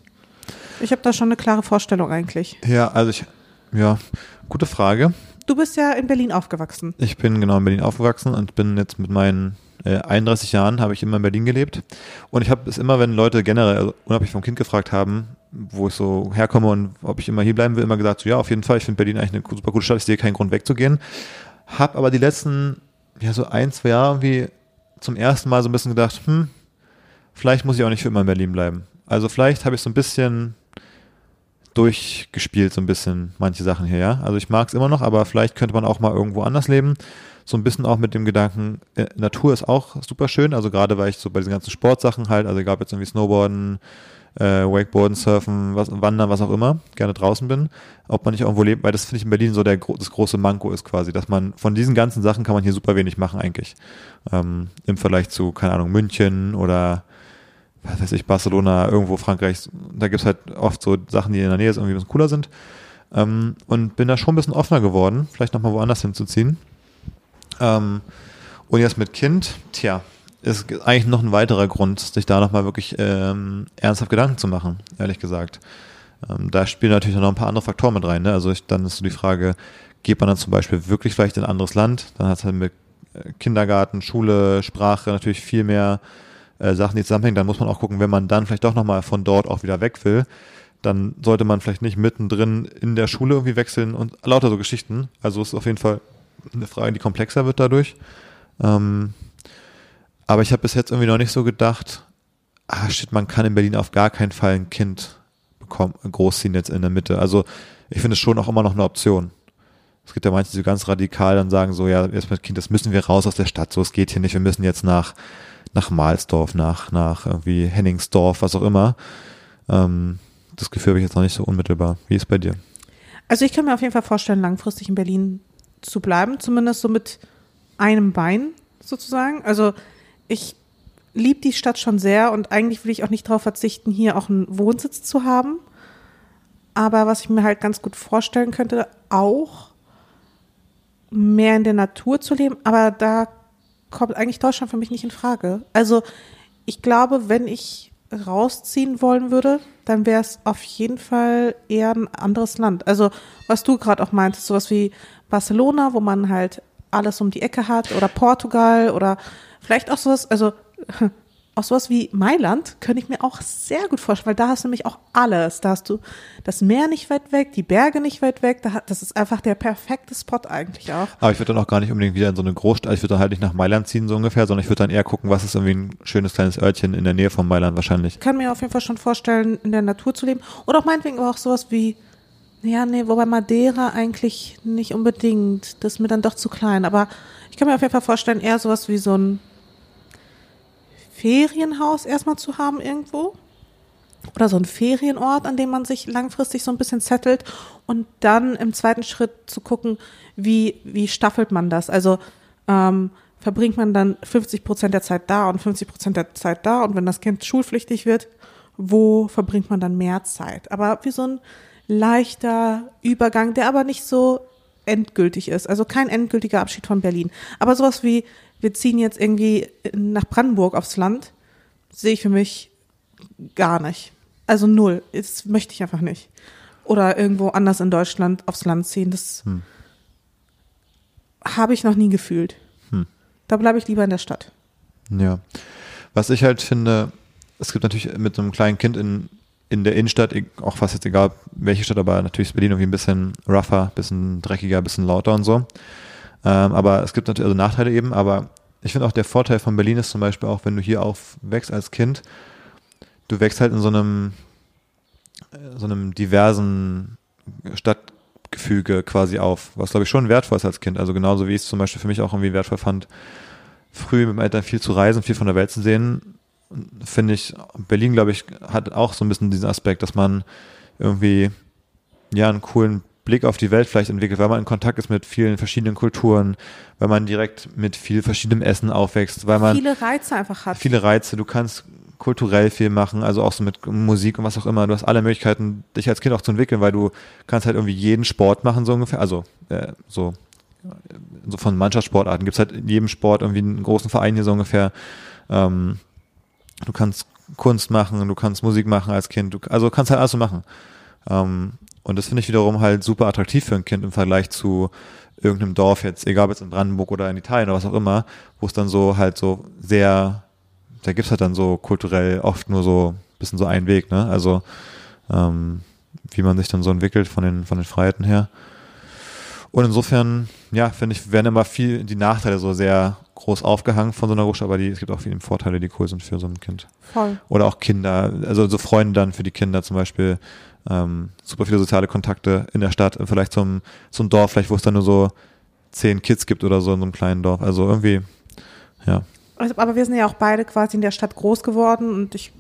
ich habe da schon eine klare Vorstellung eigentlich. Ja, also ich, ja, gute Frage. Du bist ja in Berlin aufgewachsen. Ich bin genau in Berlin aufgewachsen und bin jetzt mit meinen äh, 31 Jahren habe ich immer in Berlin gelebt. Und ich habe es immer, wenn Leute generell, also unabhängig vom Kind gefragt haben, wo ich so herkomme und ob ich immer hier bleiben will, immer gesagt, so ja, auf jeden Fall, ich finde Berlin eigentlich eine super gute Stadt, ich sehe keinen Grund wegzugehen. Hab aber die letzten, ja, so ein, zwei Jahre irgendwie zum ersten Mal so ein bisschen gedacht, hm, vielleicht muss ich auch nicht für immer in Berlin bleiben. Also vielleicht habe ich so ein bisschen durchgespielt, so ein bisschen manche Sachen hier, ja. Also ich mag es immer noch, aber vielleicht könnte man auch mal irgendwo anders leben. So ein bisschen auch mit dem Gedanken, äh, Natur ist auch super schön, also gerade weil ich so bei diesen ganzen Sportsachen halt, also egal ob jetzt irgendwie Snowboarden, äh, Wakeboarden, Surfen, was, Wandern, was auch immer, gerne draußen bin, ob man nicht irgendwo lebt, weil das finde ich in Berlin so der das große Manko ist quasi, dass man von diesen ganzen Sachen kann man hier super wenig machen eigentlich. Ähm, Im Vergleich zu, keine Ahnung, München oder was weiß ich, Barcelona, irgendwo Frankreich, da gibt's halt oft so Sachen, die in der Nähe irgendwie ein bisschen cooler sind. Ähm, und bin da schon ein bisschen offener geworden, vielleicht nochmal woanders hinzuziehen. Ähm, und jetzt mit Kind, tja, ist eigentlich noch ein weiterer Grund, sich da nochmal wirklich ähm, ernsthaft Gedanken zu machen, ehrlich gesagt. Ähm, da spielen natürlich noch ein paar andere Faktoren mit rein. Ne? Also ich, dann ist so die Frage, geht man dann zum Beispiel wirklich vielleicht in ein anderes Land, dann hat es halt mit äh, Kindergarten, Schule, Sprache natürlich viel mehr äh, Sachen, die zusammenhängen. Dann muss man auch gucken, wenn man dann vielleicht doch nochmal von dort auch wieder weg will, dann sollte man vielleicht nicht mittendrin in der Schule irgendwie wechseln und lauter so Geschichten. Also es ist auf jeden Fall eine Frage, die komplexer wird dadurch. Ähm, aber ich habe bis jetzt irgendwie noch nicht so gedacht, ah shit, man kann in Berlin auf gar keinen Fall ein Kind bekommen, großziehen jetzt in der Mitte. Also ich finde es schon auch immer noch eine Option. Es gibt ja manche, die so ganz radikal dann sagen so, ja, jetzt mit Kind, das müssen wir raus aus der Stadt, so, es geht hier nicht, wir müssen jetzt nach, nach Mahlsdorf, nach, nach irgendwie Henningsdorf, was auch immer. Ähm, das Gefühl habe ich jetzt noch nicht so unmittelbar. Wie ist bei dir? Also ich kann mir auf jeden Fall vorstellen, langfristig in Berlin zu bleiben, zumindest so mit einem Bein sozusagen. Also ich liebe die Stadt schon sehr und eigentlich will ich auch nicht darauf verzichten, hier auch einen Wohnsitz zu haben. Aber was ich mir halt ganz gut vorstellen könnte, auch mehr in der Natur zu leben, aber da kommt eigentlich Deutschland für mich nicht in Frage. Also ich glaube, wenn ich rausziehen wollen würde, dann wäre es auf jeden Fall eher ein anderes Land. Also was du gerade auch meintest, sowas wie Barcelona, wo man halt alles um die Ecke hat, oder Portugal oder vielleicht auch sowas, also auch sowas wie Mailand könnte ich mir auch sehr gut vorstellen, weil da hast du nämlich auch alles. Da hast du das Meer nicht weit weg, die Berge nicht weit weg. Das ist einfach der perfekte Spot eigentlich auch. Aber ich würde dann auch gar nicht unbedingt wieder in so eine Großstadt, ich würde dann halt nicht nach Mailand ziehen so ungefähr, sondern ich würde dann eher gucken, was ist irgendwie ein schönes kleines Örtchen in der Nähe von Mailand wahrscheinlich. Ich kann mir auf jeden Fall schon vorstellen, in der Natur zu leben. Oder auch meinetwegen auch sowas wie, ja, nee, wobei Madeira eigentlich nicht unbedingt, das ist mir dann doch zu klein. Aber ich kann mir auf jeden Fall vorstellen, eher sowas wie so ein Ferienhaus erstmal zu haben irgendwo oder so ein Ferienort, an dem man sich langfristig so ein bisschen zettelt und dann im zweiten Schritt zu gucken, wie, wie staffelt man das? Also ähm, verbringt man dann 50 Prozent der Zeit da und 50 Prozent der Zeit da und wenn das Kind schulpflichtig wird, wo verbringt man dann mehr Zeit? Aber wie so ein leichter Übergang, der aber nicht so endgültig ist. Also kein endgültiger Abschied von Berlin. Aber sowas wie wir ziehen jetzt irgendwie nach Brandenburg aufs Land, sehe ich für mich gar nicht. Also null. Das möchte ich einfach nicht. Oder irgendwo anders in Deutschland aufs Land ziehen. Das hm. habe ich noch nie gefühlt. Hm. Da bleibe ich lieber in der Stadt. Ja. Was ich halt finde, es gibt natürlich mit einem kleinen Kind in, in der Innenstadt, auch fast jetzt egal welche Stadt, aber natürlich ist Berlin irgendwie ein bisschen rougher, ein bisschen dreckiger, ein bisschen lauter und so. Ähm, aber es gibt natürlich also Nachteile eben, aber ich finde auch der Vorteil von Berlin ist zum Beispiel auch, wenn du hier aufwächst als Kind, du wächst halt in so einem, so einem diversen Stadtgefüge quasi auf, was glaube ich schon wertvoll ist als Kind. Also genauso wie ich es zum Beispiel für mich auch irgendwie wertvoll fand, früh mit meinen Eltern viel zu reisen, viel von der Welt zu sehen, finde ich, Berlin, glaube ich, hat auch so ein bisschen diesen Aspekt, dass man irgendwie ja einen coolen Blick auf die Welt vielleicht entwickelt, weil man in Kontakt ist mit vielen verschiedenen Kulturen, weil man direkt mit viel verschiedenem Essen aufwächst, weil man viele Reize einfach hat. Viele Reize, du kannst kulturell viel machen, also auch so mit Musik und was auch immer. Du hast alle Möglichkeiten, dich als Kind auch zu entwickeln, weil du kannst halt irgendwie jeden Sport machen, so ungefähr. Also äh, so, so von Mannschaftssportarten gibt es halt in jedem Sport irgendwie einen großen Verein hier so ungefähr. Ähm, du kannst Kunst machen, du kannst Musik machen als Kind, du, also kannst halt alles so machen. Ähm, und das finde ich wiederum halt super attraktiv für ein Kind im Vergleich zu irgendeinem Dorf jetzt, egal ob jetzt in Brandenburg oder in Italien oder was auch immer, wo es dann so halt so sehr, da gibt's halt dann so kulturell oft nur so ein bisschen so einen Weg, ne? Also ähm, wie man sich dann so entwickelt von den, von den Freiheiten her. Und insofern, ja, finde ich, werden immer viel die Nachteile so sehr groß aufgehangen von so einer Großstadt, aber die, es gibt auch viele Vorteile, die cool sind für so ein Kind. Voll. Oder auch Kinder, also so Freunde dann für die Kinder zum Beispiel, ähm, super viele soziale Kontakte in der Stadt, vielleicht zum, zum Dorf, vielleicht wo es dann nur so zehn Kids gibt oder so in so einem kleinen Dorf. Also irgendwie, ja. Also, aber wir sind ja auch beide quasi in der Stadt groß geworden und ich,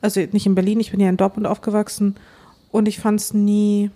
also nicht in Berlin, ich bin ja in Dortmund aufgewachsen und ich fand es nie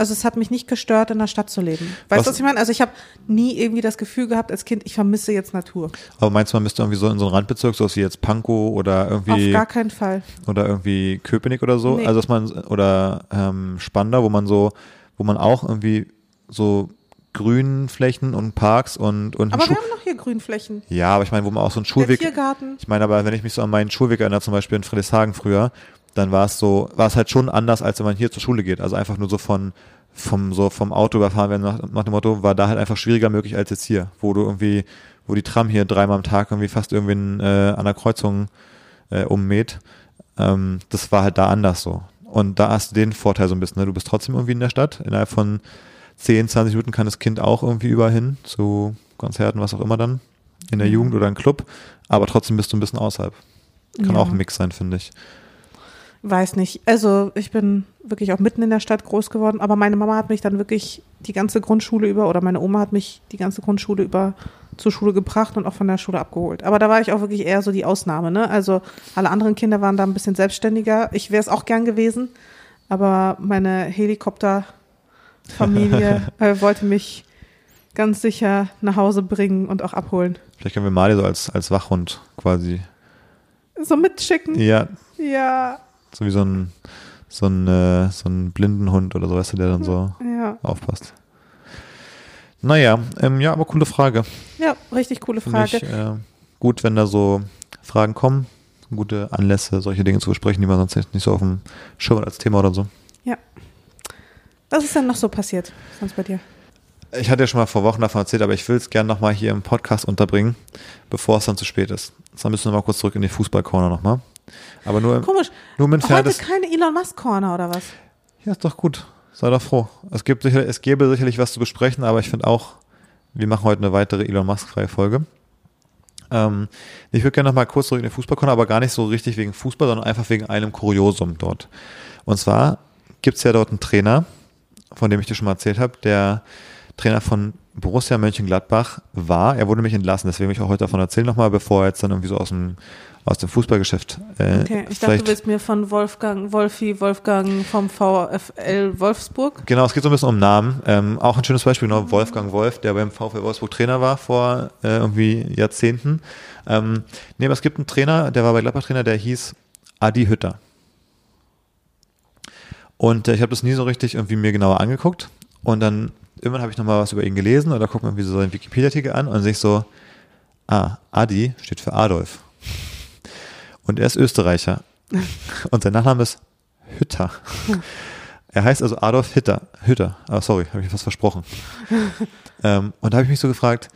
also es hat mich nicht gestört, in der Stadt zu leben. Weißt du, was ich meine? Also ich habe nie irgendwie das Gefühl gehabt als Kind, ich vermisse jetzt Natur. Aber meinst du, man müsste irgendwie so in so einen Randbezirk, so wie jetzt Pankow oder irgendwie. Auf gar keinen Fall. Oder irgendwie Köpenick oder so? Nee. Also dass man, oder ähm, Spandau, wo man so, wo man auch irgendwie so Grünflächen und Parks und und aber wir haben noch hier Grünflächen. Ja, aber ich meine, wo man auch so einen Schulweg. Der Tiergarten. Ich meine, aber wenn ich mich so an meinen Schulweg erinnere, zum Beispiel in Friedrichshagen früher, dann war es so, war es halt schon anders, als wenn man hier zur Schule geht. Also einfach nur so von, vom, so vom Auto überfahren werden, nach, nach dem Motto, war da halt einfach schwieriger möglich als jetzt hier, wo du irgendwie, wo die Tram hier dreimal am Tag irgendwie fast irgendwie äh, an der Kreuzung äh, ummäht. Ähm, das war halt da anders so. Und da hast du den Vorteil so ein bisschen, ne? du bist trotzdem irgendwie in der Stadt. Innerhalb von 10, 20 Minuten kann das Kind auch irgendwie überall hin, zu Konzerten, was auch immer dann, in der Ja. Jugend oder im Club. Aber trotzdem bist du ein bisschen außerhalb. Kann Ja. auch ein Mix sein, finde ich. Weiß nicht. Also ich bin wirklich auch mitten in der Stadt groß geworden, aber meine Mama hat mich dann wirklich die ganze Grundschule über oder meine Oma hat mich die ganze Grundschule über zur Schule gebracht und auch von der Schule abgeholt. Aber da war ich auch wirklich eher so die Ausnahme. Ne? Also alle anderen Kinder waren da ein bisschen selbstständiger. Ich wäre es auch gern gewesen, aber meine Helikopterfamilie äh, wollte mich ganz sicher nach Hause bringen und auch abholen. Vielleicht können wir Mali so als, als Wachhund quasi. So mitschicken. Ja, Ja, so wie so ein, so ein, äh, so ein blinden Hund oder so, weißt du, der dann so ja. aufpasst. Naja, ähm, ja, aber coole Frage. Ja, richtig coole Frage. ich äh, gut, wenn da so Fragen kommen. Gute Anlässe, solche Dinge zu besprechen, die man sonst nicht so auf dem Schirm hat als Thema oder so. Was ist denn noch so passiert sonst bei dir? Ich hatte ja schon mal vor Wochen davon erzählt, aber ich will es gerne nochmal hier im Podcast unterbringen, bevor es dann zu spät ist. Jetzt müssen wir mal kurz zurück in die Fußball-Corner nochmal. Aber nur, Komisch. nur Entfernt Heute keine Elon Musk Corner oder was? Ja, ist doch gut. Sei doch froh. Es, gibt sicher, es gäbe sicherlich was zu besprechen, aber ich finde auch, wir machen heute eine weitere Elon Musk-freie Folge. Ähm, ich würde gerne noch mal kurz zurück in den Fußball kommen, aber gar nicht so richtig wegen Fußball, sondern einfach wegen einem Kuriosum dort. Und zwar gibt es ja dort einen Trainer, von dem ich dir schon mal erzählt habe, der Trainer von Borussia Mönchengladbach war. Er wurde nämlich entlassen, deswegen will ich auch heute davon erzählen nochmal, bevor er jetzt dann irgendwie so aus dem, aus dem Fußballgeschäft äh, Okay, ich dachte, du willst mir von Wolfgang, Wolfi, Wolfgang vom VfL Wolfsburg. Genau, es geht so ein bisschen um Namen. Ähm, auch ein schönes Beispiel, genau, Wolfgang Wolf, der beim VfL Wolfsburg Trainer war vor äh, irgendwie Jahrzehnten. Ähm, nee, aber es gibt einen Trainer, der war bei Gladbach Trainer, der hieß Adi Hütter. Und äh, ich habe das nie so richtig irgendwie mir genauer angeguckt. Und dann irgendwann habe ich nochmal was über ihn gelesen oder gucke mir irgendwie so seinen Wikipedia-Artikel an und sehe ich so, ah, Adi steht für Adolf. Und er ist Österreicher. Und sein Nachname ist Hütter. Er heißt also Adolf Hitter. Hütter. Ah, sorry, habe ich was versprochen. ähm, und da habe ich mich so gefragt,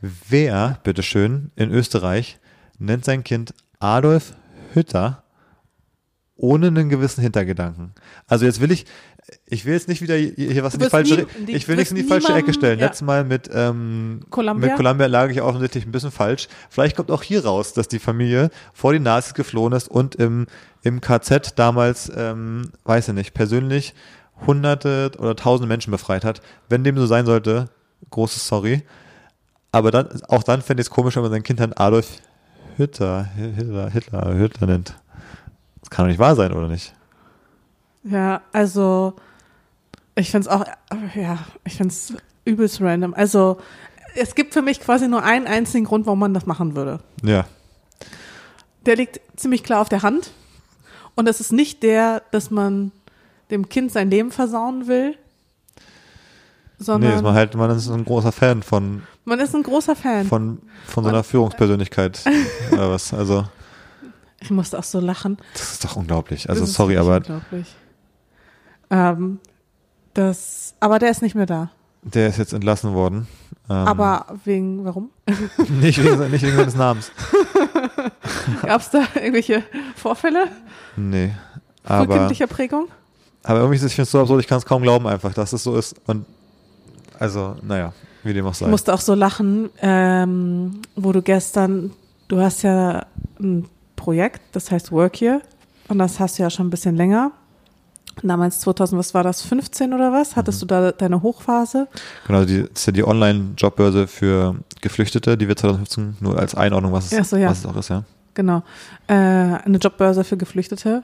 wer, bitteschön, in Österreich nennt sein Kind Adolf Hütter ohne einen gewissen Hintergedanken? Also jetzt will ich, ich will jetzt nicht wieder hier was in die falsche, nie- die- ich will nichts in die falsche Ecke stellen. ja. Letztes Mal mit, ähm, Columbia? mit Columbia lag ich offensichtlich ein bisschen falsch. Vielleicht kommt auch hier raus, dass die Familie vor die Nazis geflohen ist und im, im KZ damals, ähm, weiß ich nicht, persönlich hunderte oder tausende Menschen befreit hat. Wenn dem so sein sollte, großes Sorry. Aber dann, auch dann fände ich es komisch, wenn man sein Kind dann Adolf Hitler, Hitler, Hitler, Hitler nennt. Das kann doch nicht wahr sein, oder nicht? Ja, also ich finde es auch, äh, ja, ich finde es übelst random. Also es gibt für mich quasi nur einen einzigen Grund, warum man das machen würde. Ja. Der liegt ziemlich klar auf der Hand. Und es ist nicht der, dass man dem Kind sein Leben versauen will, Nee, sondern ist man halt, man ist ein großer Fan von, man ist ein großer Fan. von, von so einer Führungspersönlichkeit. oder was. Also, ich musste auch so lachen. das ist doch unglaublich. Also, Das sorry, aber Unglaublich. Ähm, das, aber der ist nicht mehr da. der ist jetzt entlassen worden. Ähm, aber wegen, warum? nicht wegen, nicht wegen seines Namens. Gab es da irgendwelche Vorfälle? Nee. Aber, Frühkindlicher Prägung? aber irgendwie ist es, so absurd, ich kann es kaum glauben einfach, dass es so ist. Und, also, naja, wie dem auch sei. Ich musste auch so lachen, ähm, wo du gestern, du hast ja ein Projekt, das heißt Work Here. Und das hast du ja schon ein bisschen länger. Damals 2000, was war das, 15 oder was? Hattest du da deine Hochphase? Genau, die, das ist ja die Online-Jobbörse für Geflüchtete, die wir 2015 nur als Einordnung, was es, so, ja. was es auch ist, ja. Genau. Äh, eine Jobbörse für Geflüchtete.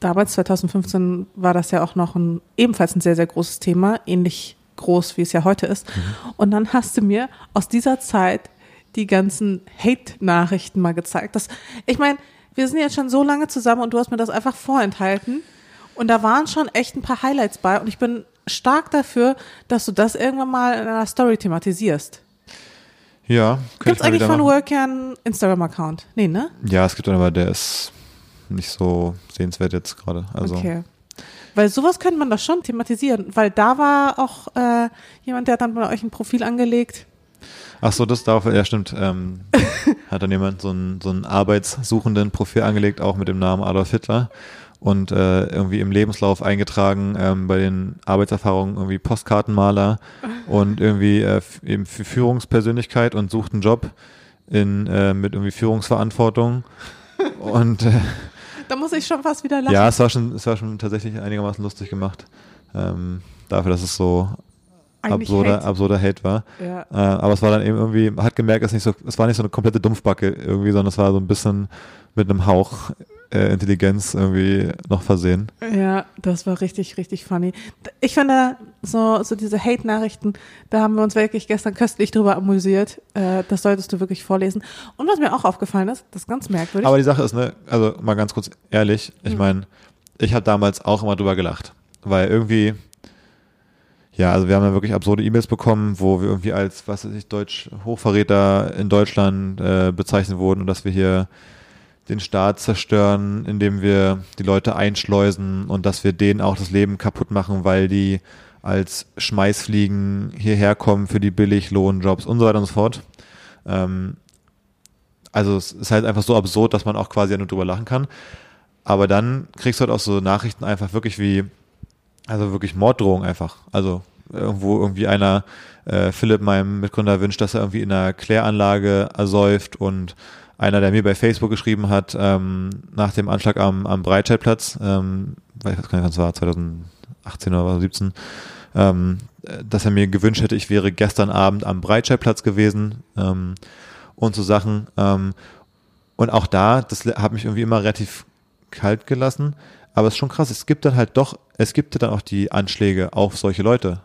Damals, 2015, war das ja auch noch ein, ebenfalls ein sehr, sehr großes Thema, ähnlich groß, wie es ja heute ist. Und dann hast du mir aus dieser Zeit die ganzen Hate-Nachrichten mal gezeigt. Das, ich meine, wir sind jetzt schon so lange zusammen und du hast mir das einfach vorenthalten. Und da waren schon echt ein paar Highlights bei. Und ich bin stark dafür, dass du das irgendwann mal in einer Story thematisierst. Ja, Gibt es eigentlich von machen. Work ja einen Instagram-Account? Nee, ne? Ja, es gibt einen, aber der ist nicht so sehenswert jetzt gerade. Also, Okay. Weil sowas könnte man doch schon thematisieren, weil da war auch äh, jemand, der hat dann bei euch ein Profil angelegt. Ach so, das darf, ja stimmt. Ähm, hat dann jemand so ein, so ein arbeitssuchenden Profil angelegt, auch mit dem Namen Adolf Hitler und äh, irgendwie im Lebenslauf eingetragen ähm, bei den Arbeitserfahrungen irgendwie Postkartenmaler und irgendwie äh, eben Führungspersönlichkeit und sucht einen Job in, äh, mit irgendwie Führungsverantwortung und äh, Da muss ich schon fast wieder lachen. ja, es war schon, es war schon tatsächlich einigermaßen lustig gemacht. Ähm, dafür, dass es so Eigentlich absurder, Hate. absurder Hate war. Ja. Äh, aber es war dann eben irgendwie, man hat gemerkt, es, nicht so, es war nicht so eine komplette Dumpfbacke irgendwie, sondern es war so ein bisschen mit einem Hauch äh, Intelligenz irgendwie noch versehen. Ja, das war richtig, richtig funny. Ich finde, so, so diese Hate-Nachrichten, da haben wir uns wirklich gestern köstlich drüber amüsiert. Äh, das solltest du wirklich vorlesen. Und was mir auch aufgefallen ist, das ist ganz merkwürdig. Aber die Sache ist, ne, also mal ganz kurz ehrlich, ich Mhm. meine, ich habe damals auch immer drüber gelacht, weil irgendwie, ja, also wir haben ja wirklich absurde E-Mails bekommen, wo wir irgendwie als, was weiß ich, Deutsch Hochverräter in Deutschland äh, bezeichnet wurden und dass wir hier den Staat zerstören, indem wir die Leute einschleusen und dass wir denen auch das Leben kaputt machen, weil die als Schmeißfliegen hierher kommen für die Billiglohnjobs und so weiter und so fort. Ähm, also es ist halt einfach so absurd, dass man auch quasi nur drüber lachen kann. Aber dann kriegst du halt auch so Nachrichten einfach wirklich wie, also wirklich Morddrohungen einfach. Also irgendwo irgendwie einer, äh, Philipp, meinem Mitgründer, wünscht, dass er irgendwie in einer Kläranlage ersäuft und einer, der mir bei Facebook geschrieben hat, ähm, nach dem Anschlag am, am Breitscheidplatz, ähm, ich weiß gar nicht, wann es war, 2018 oder 2017, ähm, äh, dass er mir gewünscht hätte, ich wäre gestern Abend am Breitscheidplatz gewesen ähm, und so Sachen. Ähm, und auch da, das hat mich irgendwie immer relativ kalt gelassen, aber es ist schon krass, es gibt dann halt doch, es gibt dann auch die Anschläge auf solche Leute,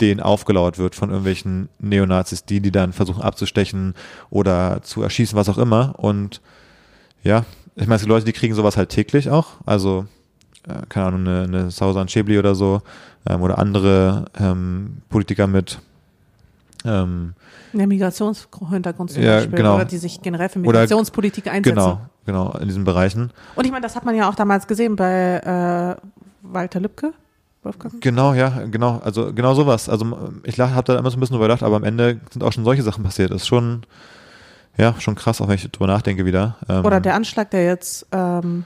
denen aufgelauert wird von irgendwelchen Neonazis, die die dann versuchen abzustechen oder zu erschießen, was auch immer. Und ja, ich meine, es gibt Leute, die kriegen sowas halt täglich auch. Also, äh, keine Ahnung, eine, eine Sausan Schäbli oder so ähm, oder andere ähm, Politiker mit ähm, Der Migrationshintergrund zum Ja, Beispiel. genau. Oder die sich generell für Oder- Migrationspolitik einsetzen. genau, genau, in diesen Bereichen. Und ich meine, das hat man ja auch damals gesehen bei äh, Walter Lübcke. Wolfgang? Genau, ja, genau, also genau sowas. Also ich habe da immer so ein bisschen drüber gedacht, aber am Ende sind auch schon solche Sachen passiert. Das ist schon, ja, schon krass, auch wenn ich drüber nachdenke wieder. Ähm, Oder der Anschlag, der jetzt ähm,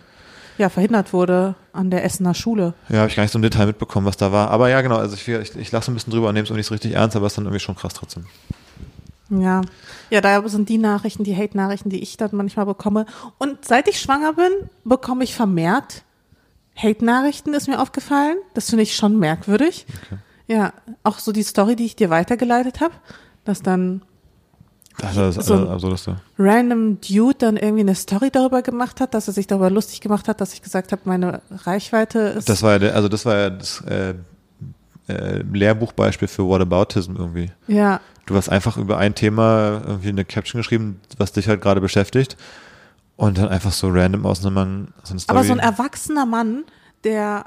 ja, verhindert wurde an der Essener Schule. Ja, habe ich gar nicht so im Detail mitbekommen, was da war. Aber ja, genau, also ich, ich, ich lache so ein bisschen drüber und nehme es auch nicht so richtig ernst, aber es ist dann irgendwie schon krass trotzdem. Ja. Ja, da sind die Nachrichten, die Hate-Nachrichten, die ich dann manchmal bekomme. Und seit ich schwanger bin, bekomme ich vermehrt Hate-Nachrichten, ist mir aufgefallen. Das finde ich schon merkwürdig. Ja, auch so die Story, die ich dir weitergeleitet habe, dass dann Das ist das So ein- äh, Absurdeste. random Dude dann irgendwie eine Story darüber gemacht hat, dass er sich darüber lustig gemacht hat, dass ich gesagt habe, meine Reichweite ist. Das war ja, der, also das war ja das äh, äh, Lehrbuchbeispiel für Whataboutism irgendwie. ja, Du hast einfach über ein Thema irgendwie eine Caption geschrieben, was dich halt gerade beschäftigt und dann einfach so random aus einem so eine Story. aber so ein erwachsener Mann, der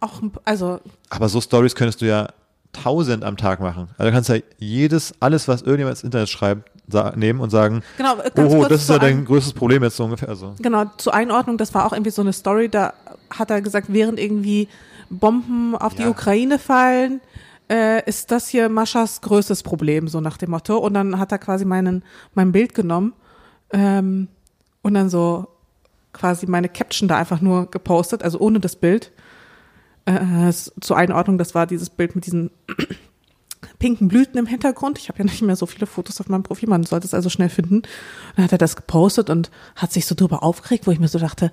auch, also Aber so Stories könntest du ja tausend am Tag machen. Also du kannst ja jedes, alles, was irgendjemand ins Internet schreibt, nehmen und sagen, genau, oh, das ist ja dein ein- größtes Problem jetzt so ungefähr. Also, Genau, zur Einordnung, das war auch irgendwie so eine Story, da hat er gesagt, während irgendwie Bomben auf die Ja. Ukraine fallen, äh, ist das hier Maschas größtes Problem, so nach dem Motto. Und dann hat er quasi meinen, mein Bild genommen ähm, und dann so quasi meine Caption da einfach nur gepostet, also ohne das Bild. Äh, zur Einordnung, das war dieses Bild mit diesen pinken Blüten im Hintergrund. Ich habe ja nicht mehr so viele Fotos auf meinem Profil, man sollte es also schnell finden. Dann hat er das gepostet und hat sich so drüber aufgeregt, wo ich mir so dachte,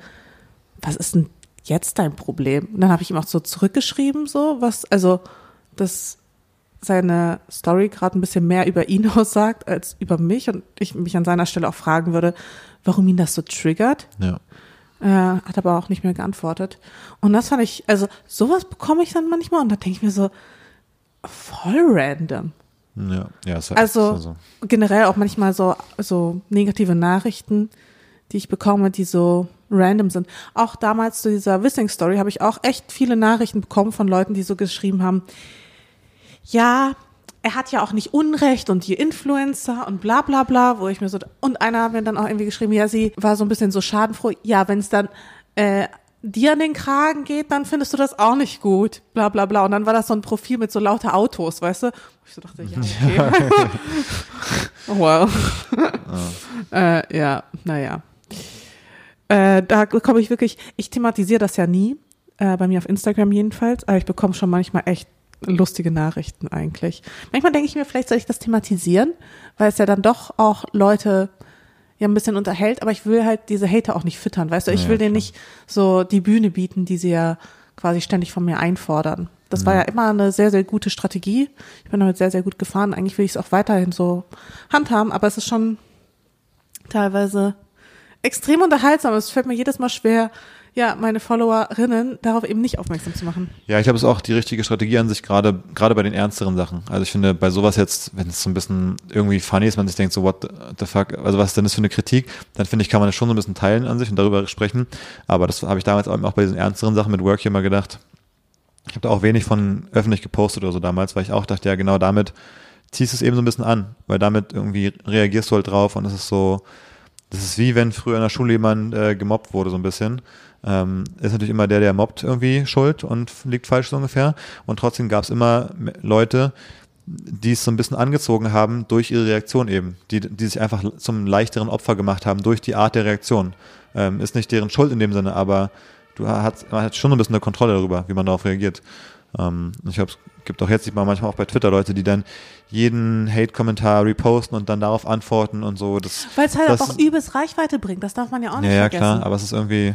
was ist denn jetzt dein Problem? Und dann habe ich ihm auch so zurückgeschrieben, so was, also dass seine Story gerade ein bisschen mehr über ihn aussagt als über mich und ich mich an seiner Stelle auch fragen würde, warum ihn das so triggert. ja. Äh, hat aber auch nicht mehr geantwortet. Und das fand ich, also sowas bekomme ich dann manchmal und da denke ich mir so, voll random. Ja, ja, ist ja Also, ist ja so. generell auch manchmal so, so negative Nachrichten, die ich bekomme, die so random sind. Auch damals zu dieser Wissing-Story habe ich auch echt viele Nachrichten bekommen von Leuten, die so geschrieben haben, ja, er hat ja auch nicht Unrecht und die Influencer und bla bla bla, wo ich mir so, und einer hat mir dann auch irgendwie geschrieben, ja, sie war so ein bisschen so schadenfroh, ja, wenn es dann äh, dir an den Kragen geht, dann findest du das auch nicht gut. Bla bla bla. Und dann war das so ein Profil mit so lauter Autos, weißt du? Ich so dachte, ja, okay. oh, wow. äh, ja, naja. Äh, da bekomme ich wirklich, ich thematisiere das ja nie, äh, bei mir auf Instagram jedenfalls, aber ich bekomme schon manchmal echt lustige Nachrichten eigentlich. Manchmal denke ich mir, vielleicht soll ich das thematisieren, weil es ja dann doch auch Leute ja ein bisschen unterhält, aber ich will halt diese Hater auch nicht füttern, weißt du, ich Ja, will denen klar. nicht so die Bühne bieten, die sie ja quasi ständig von mir einfordern. Das war ja immer eine sehr, sehr gute Strategie. Ich bin damit sehr, sehr gut gefahren. Eigentlich will ich es auch weiterhin so handhaben, aber es ist schon teilweise extrem unterhaltsam. Es fällt mir jedes Mal schwer, ja, meine Followerinnen darauf eben nicht aufmerksam zu machen. Ja, ich glaube, es ist auch die richtige Strategie an sich, gerade gerade bei den ernsteren Sachen. Also ich finde, bei sowas jetzt, wenn es so ein bisschen irgendwie funny ist, man sich denkt so, what the fuck, also was denn das für eine Kritik, dann finde ich, kann man das schon so ein bisschen teilen an sich und darüber sprechen. Aber das habe ich damals auch bei diesen ernsteren Sachen mit Work hier mal gedacht. Ich habe da auch wenig von öffentlich gepostet oder so damals, weil ich auch dachte, ja, genau damit ziehst du es eben so ein bisschen an, weil damit irgendwie reagierst du halt drauf und es ist so, das ist wie wenn früher in der Schule jemand äh, gemobbt wurde, so ein bisschen. Ähm, ist natürlich immer der, der mobbt, irgendwie schuld und liegt falsch so ungefähr. Und trotzdem gab es immer me- Leute, die es so ein bisschen angezogen haben durch ihre Reaktion eben, die, die sich einfach zum leichteren Opfer gemacht haben durch die Art der Reaktion. Ähm, ist nicht deren Schuld in dem Sinne, aber du hast, man hat schon ein bisschen eine Kontrolle darüber, wie man darauf reagiert. Ähm, ich glaube, es gibt auch jetzt sieht man manchmal auch bei Twitter Leute, die dann jeden Hate-Kommentar reposten und dann darauf antworten und so. Weil es halt das, auch übelst Reichweite bringt. Das darf man ja auch nicht ja, ja, vergessen. klar, aber es ist irgendwie,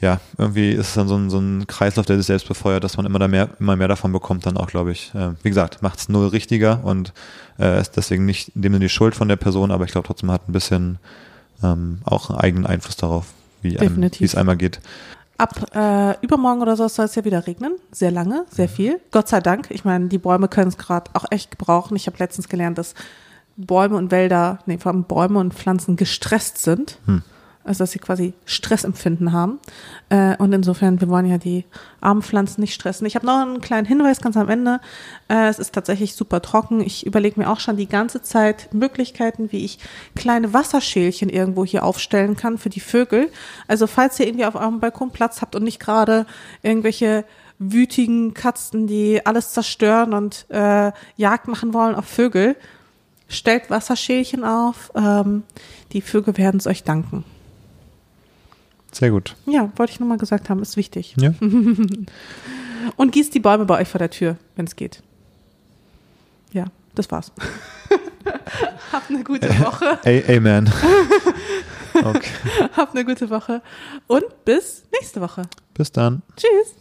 ja, irgendwie ist es dann so ein, so ein Kreislauf, der sich selbst befeuert, dass man immer da mehr, immer mehr davon bekommt, dann auch, glaube ich. Äh, wie gesagt, macht es null richtiger und äh, ist deswegen nicht in dem Sinne die Schuld von der Person, aber ich glaube trotzdem hat ein bisschen ähm, auch einen eigenen Einfluss darauf, wie, es einmal geht. Ab äh, übermorgen oder so soll es ja wieder regnen. Sehr lange, sehr viel. Gott sei Dank. Ich meine, die Bäume können es gerade auch echt gebrauchen. Ich habe letztens gelernt, dass Bäume und Wälder, nee, vor allem Bäume und Pflanzen gestresst sind. Hm. Also dass sie quasi Stressempfinden haben. Äh, und insofern, wir wollen ja die armen Pflanzen nicht stressen. Ich habe noch einen kleinen Hinweis ganz am Ende. Äh, es ist tatsächlich super trocken. Ich überlege mir auch schon die ganze Zeit Möglichkeiten, wie ich kleine Wasserschälchen irgendwo hier aufstellen kann für die Vögel. Also falls ihr irgendwie auf eurem Balkon Platz habt und nicht gerade irgendwelche wütigen Katzen, die alles zerstören und äh, Jagd machen wollen auf Vögel, stellt Wasserschälchen auf. Ähm, die Vögel werden es euch danken. Sehr gut. Ja, wollte ich nur mal gesagt haben, ist wichtig. Ja. Und gießt die Bäume bei euch vor der Tür, wenn es geht. Ja, das war's. Habt eine gute Woche. Amen. Okay. Habt eine gute Woche. Und bis nächste Woche. Bis dann. Tschüss.